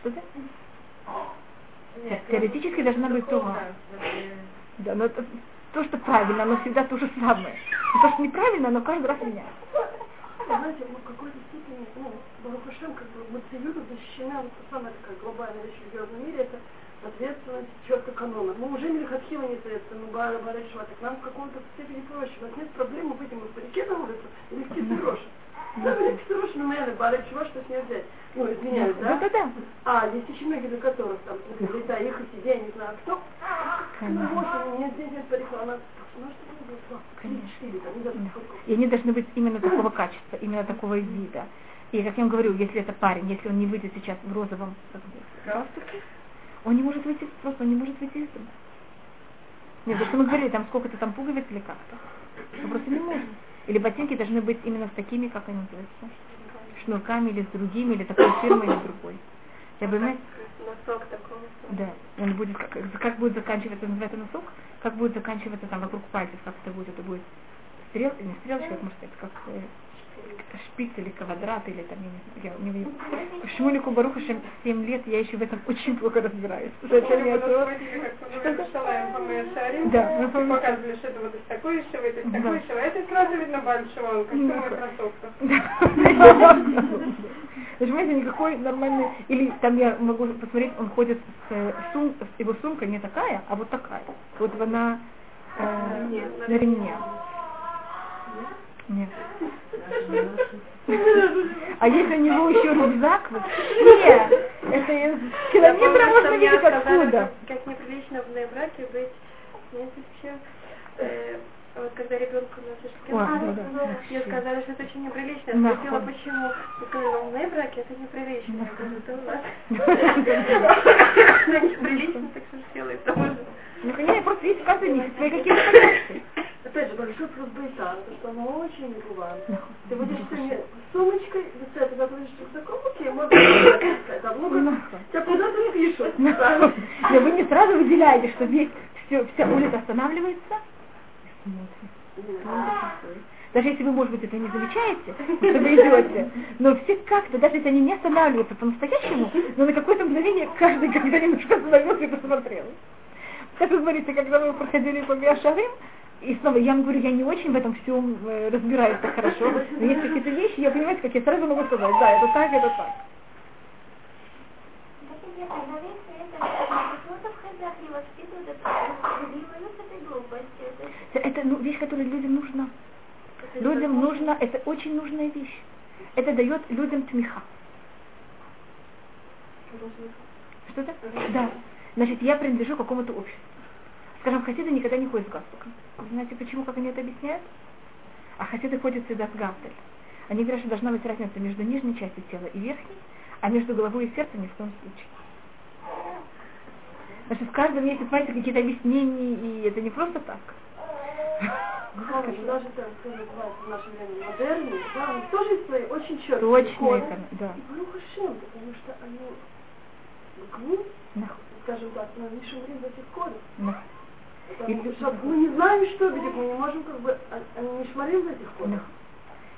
Что-то? Нет, Теоретически должна быть ну, Тора. да, но это то, что правильно, оно всегда то же самое. А то, что неправильно, оно каждый раз меняется. Знаете, ну, в какой-то степени, ну, Барухашем, как бы, Мацеюта защищена, вот самая такая глобальная вещь в религиозном мире, это ответственность, четко канона. Мы уже Мельхатхила не ответственны, ну, Гара, Барашева, так нам в каком-то степени проще. У нас нет проблемы выйти мы по реке на улицу или в Кисарош. Да, в Кисарош, ну, наверное, Барашева, что с ней взять? Ну, извиняюсь, да? Да-да-да. А, есть еще многие, для которых там, да, их и я не знаю кто. Ну, вот, у меня здесь нет парика, она, ну, что. И они должны быть именно такого качества, именно такого вида. И как я вам говорю, если это парень, если он не выйдет сейчас в розовом галстуке, он не может выйти, просто он не может выйти из дома. Нет, то, что мы говорили, там сколько-то там пуговиц или как-то. Ну, просто не можно. Или ботинки должны быть именно с такими, как они называются, шнурками или с другими, или такой фирмой, или другой. Я бы, знаете, Носок такого. да, он будет, как, как будет заканчиваться, называется носок, как будет заканчиваться там вокруг пальцев, как это будет, это будет стрел, не стрелочка, как можно сказать, как шпиц или квадрат, или там, я не знаю, я не знаю. Шмулику Баруха 7 лет, я еще в этом очень плохо разбираюсь. Зачем я это? Да, мы показывали, что это вот из такой шивы, это из такой шивы, это сразу видно большого, как мой кроссовка. Понимаете, никакой нормальный... Или там я могу посмотреть, он ходит с сум... его сумка не такая, а вот такая. Вот она э, на ремне. Нет. А если у него еще рюкзак, вообще, это километра можно видеть откуда. как, неприлично в браке быть, знаете, вообще, э, вот когда ребенку мне вообще. сказали, что это очень неприлично. Я спросила, почему. Я сказала, ну, в браке это неприлично. Я это у нас. Это неприлично, так что тоже. Ну, конечно, просто есть каждой них свои какие-то. Опять же, большой плюс бейта, то что оно очень не Ты будешь с сумочкой, если ты заходишь рюкзаком, окей, можно сказать, а много тебя куда-то пишут. Но вы не сразу выделяете, что весь, все, вся улица останавливается и смотрит. Даже если вы, может быть, это не замечаете, что вы идете, но все как-то, даже если они не останавливаются по-настоящему, но на какое-то мгновение каждый когда немножко остановился и посмотрел. Как вы говорите, когда мы проходили по Биашарим, и снова я вам говорю, я не очень в этом всем э, разбираюсь так хорошо, но есть какие-то вещи, я понимаю, как я сразу могу сказать, да, это так, это так. Это ну, вещь, которая людям нужна. Людям нужно, это очень нужная вещь. Это дает людям тмиха. Что это? Да. Значит, я принадлежу какому-то обществу. Скажем, хасиды никогда не ходят с галстуком. Вы знаете, почему, как они это объясняют? А хасиды ходят всегда с гафтель. Они говорят, что должна быть разница между нижней частью тела и верхней, а между головой и сердцем ни в коем случае. Значит, в каждом есть, понимаете, какие-то объяснения, и это не просто так. Что даже так, в наше время модерны, да, они тоже есть свои очень четкие это, да. И Барух Хашем, потому что они Нахуй, скажем так, но не шумрим в этих кодах. И- мы не знаем, что видеть, мы не можем как бы, а- они не шмарим в этих кодах. нахуй.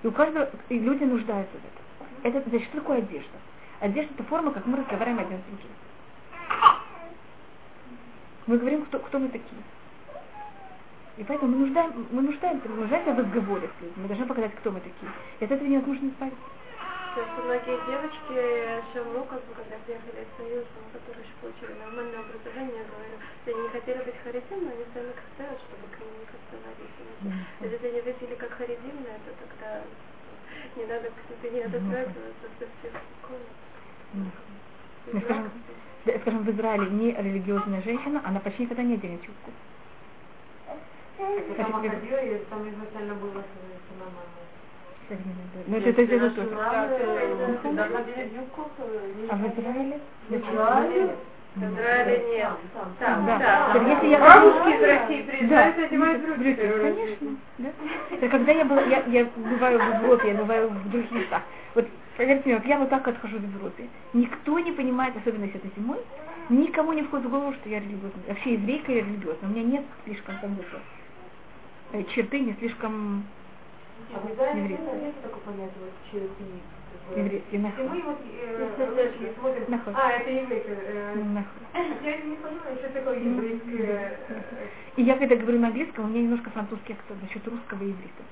И у каждого, и люди нуждаются в этом. Это, значит, что такое одежда? Одежда это форма, как мы разговариваем один с другим. Мы говорим, кто, кто мы такие. И поэтому мы, нуждаем, мы нуждаемся, мы нуждаемся в разговоре с людьми. Мы должны показать, кто мы такие. И от этого невозможно избавиться. То есть многие девочки Шаму, как бы, когда приехали из Союза, ну, которые еще получили нормальное образование, я говорю, если они не хотели быть харидим, но они сами как хотят, чтобы к ним как становились. То есть если они видели как харидимные, то тогда не надо к себе не отозваться, совсем спокойно. Ну, скажем, да, скажем, в Израиле не религиозная женщина, она почти никогда не оденет юбку. Я сама ходила, и там изначально было все нормально. Ну, это, это, это тоже. Всегда ходили в А в Израиле? в Израиле. В Нет. Там, Да. да. Если я Бабушки из России Да, приезжают и одевают брюки, конечно. Да. Когда я была, я, я бываю в Европе, я бываю в других местах. Вот поверьте мне, вот я вот так отхожу в Европе. Никто не понимает, особенно если это зимой, никому не входит в голову, что я религиозная. Вообще еврейка я религиозная. У меня нет слишком бы, что, э, черты не слишком А в Еврейские. И мы вот э, смотрим, а, это еврейка. э. Я не понимаю, что такое еврейское. И я когда говорю на английском, у меня немножко французский акцент насчет русского и иврита.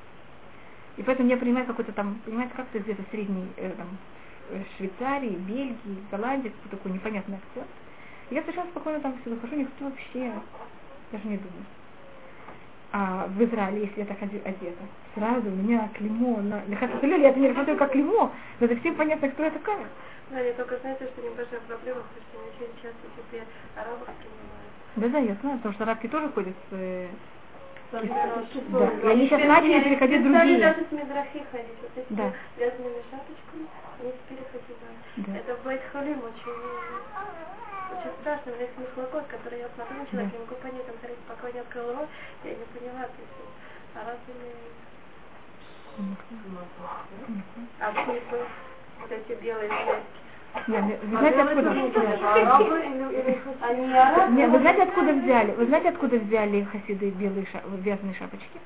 И поэтому я понимаю какой-то там, понимаете, как-то где-то средний э, там, Швейцарии, Бельгии, Голландии, какой-то такой непонятный акцент. И я совершенно спокойно там все захожу, никто вообще даже не думает. А в Израиле, если я так оде- одета, сразу у меня клеймо на... Я как я это не рассматриваю как клеймо, но это всем понятно, кто я такая. Да, не только знаете, что небольшая проблема, потому что они очень часто себе арабов принимают. Да, да, я знаю, потому что арабки тоже ходят с... э, Да, и они сейчас начали переходить другие. даже с медрахи ходить, вот эти Да. вязаными шапочками, они теперь. Да. Это в Байтхалим очень, очень страшно, у меня есть смыслокод, который я смотрю на человека, не могу понять, там, смотрите, пока я не открыл рот, я не поняла, то есть, а раз или... А смысл вот эти белые железки? Нет, вы знаете, откуда взяли? Арабы? Нет, вы знаете, откуда взяли? Вы знаете, откуда взяли хасиды белые ша- вязаные шапочки?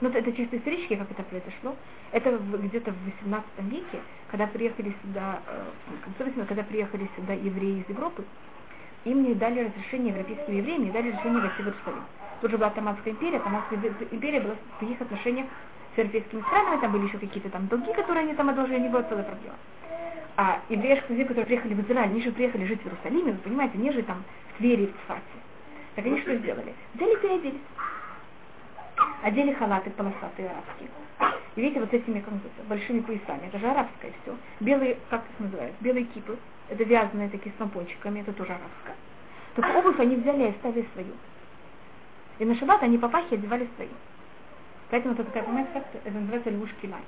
Ну, это чисто исторически, как это произошло. Это где-то в 18 веке, когда приехали сюда, э, в конце 18 когда приехали сюда евреи из Европы, им не дали разрешение, европейским евреям не дали разрешение войти в Иерусалим. Тут же была Таманская империя, Таманская империя была в их отношениях с европейскими странами, там были еще какие-то там долги, которые они там одолжили, не было целая проблема. А еврейских людей, которые приехали в Израиль, они же приехали жить в Иерусалиме, вы понимаете, не жить там в Твери, в Цфате. Так они что сделали? Взяли переоделись. Одели халаты полосатые арабские. И видите, вот с этими как называется, большими поясами. Это же арабское все. Белые, как это называется, белые кипы. Это вязаные такие с помпончиками, это тоже арабское. Только обувь они взяли и оставили свою. И на шаббат они папахи одевали свою. Поэтому это такая, понимаете, как это, это называется лягушки лайн.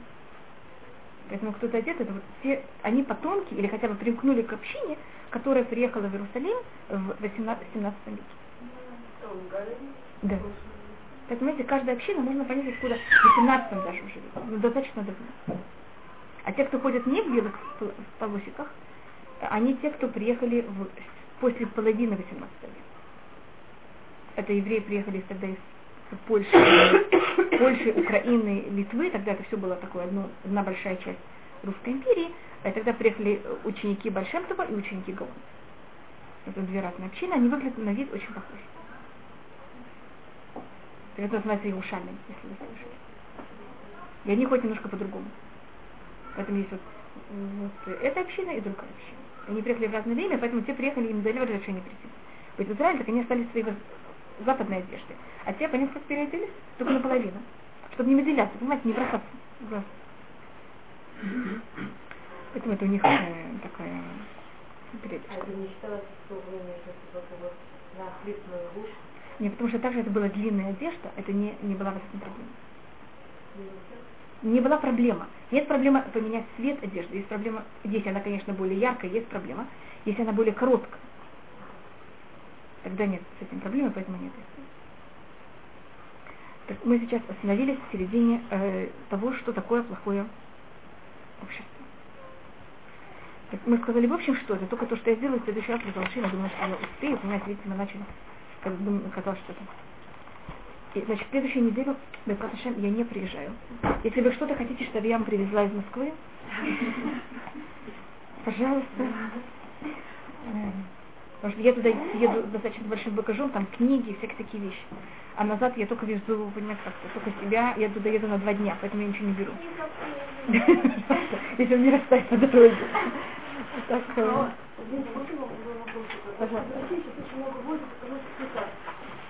Поэтому кто-то одет, это вот все, они потомки или хотя бы примкнули к общине, которая приехала в Иерусалим в 18, 17 веке. Да. Поэтому, знаете, каждая община, можно понять, откуда в 18 даже уже. Ну, достаточно давно. А те, кто ходят не в белых полосиках, они те, кто приехали в, после половины 18 века. Это евреи приехали тогда из Польши, Польши, Украины, Литвы, тогда это все было такое одно, одна большая часть Русской империи. И тогда приехали ученики Большемтова и ученики Гаона. Это две разные общины, они выглядят на вид очень похожи. Это называется Иерушальным, если вы слышали. И они ходят немножко по-другому. Поэтому есть вот, вот эта община и другая община. Они приехали в разное время, поэтому те приехали, им дали разрешение прийти. Вот в Израиле, так они остались воз- западной одежде. А те, понятно, как переоделись, только наполовину. Чтобы не выделяться, понимаете, не бросаться в глаз. Поэтому это у них э, такая передержка. А это не считалось в то время, что типа вот на хлебную гусь? Не, потому что также это была длинная одежда, это не, не была в этом проблема. Не была проблема. Нет проблемы поменять цвет одежды. Есть проблема, если она, конечно, более яркая, есть проблема. Если она более короткая, тогда нет с этим проблемы, поэтому нет. Так мы сейчас остановились в середине э, того, что такое плохое общество. Так мы сказали, в общем, что это, только то, что я сделаю, в следующий раз продолжим, я думаю, что я успею, понимаете, видите, мы начали, как бы, казалось, что-то. И, значит, в следующую неделю, Бекат Ашем, я не приезжаю. Если вы что-то хотите, чтобы я вам привезла из Москвы, пожалуйста. Потому что я туда еду достаточно большим багажом, там книги, всякие такие вещи. А назад я только везу, понимаете, как только себя, я туда еду на два дня, поэтому я ничего не беру. Если он не растает по дороге. Так.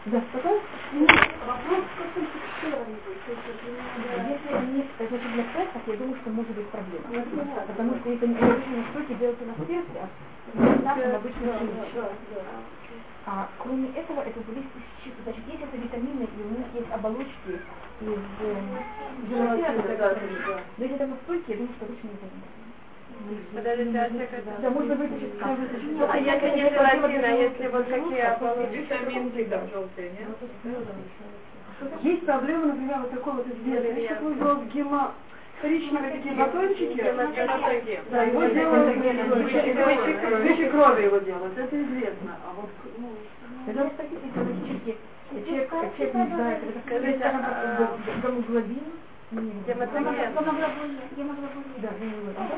Да, пожалуйста. Вопрос, это Если значит, для тестов, я думаю, что может быть проблема. Ну. Потому что это не штуки делаются на сердце, а Да, да, да. А кроме этого, это зависит от чисто. Значит, есть это витамины, и у них есть оболочки из желатина, Да, да, да. Но если это настойки, я думаю, что обычно не. Подождите, а как- Да, можно вытащить сам. А если не желатин, а если вот какие оболочки? Витаминки там желтые, нет? Есть проблема, например, вот такой вот известный, что называлось гема, коричневые такие батончики. Да, его делают выше крови его делают, это известно. А вот, ну, человек, человек не знает, это как гемоглобин. Да, гемоглобин. А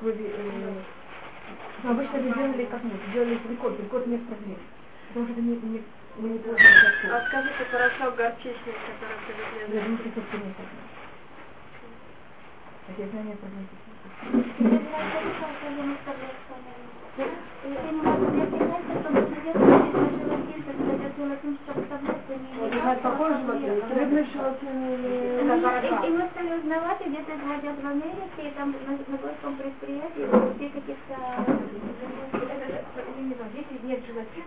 крови, э, ну, обычно это делали как нет, делали рекорд, рекорд не проблем. Потому что это не, не, мы не А скажите порошок горчичный, который привезли. Я думаю, что это не так. Так я знаю, нет проблем. Я знаю, что это гемоглобин. Я не могу для принять, что нужно делать, если желатин, когда это желатин, чтобы вставлять, то не- вот это похоже на рыбный желатин или... И, мы стали узнавать, где-то звонят в Америке, и там на, горьком предприятии все каких-то... Нет желатина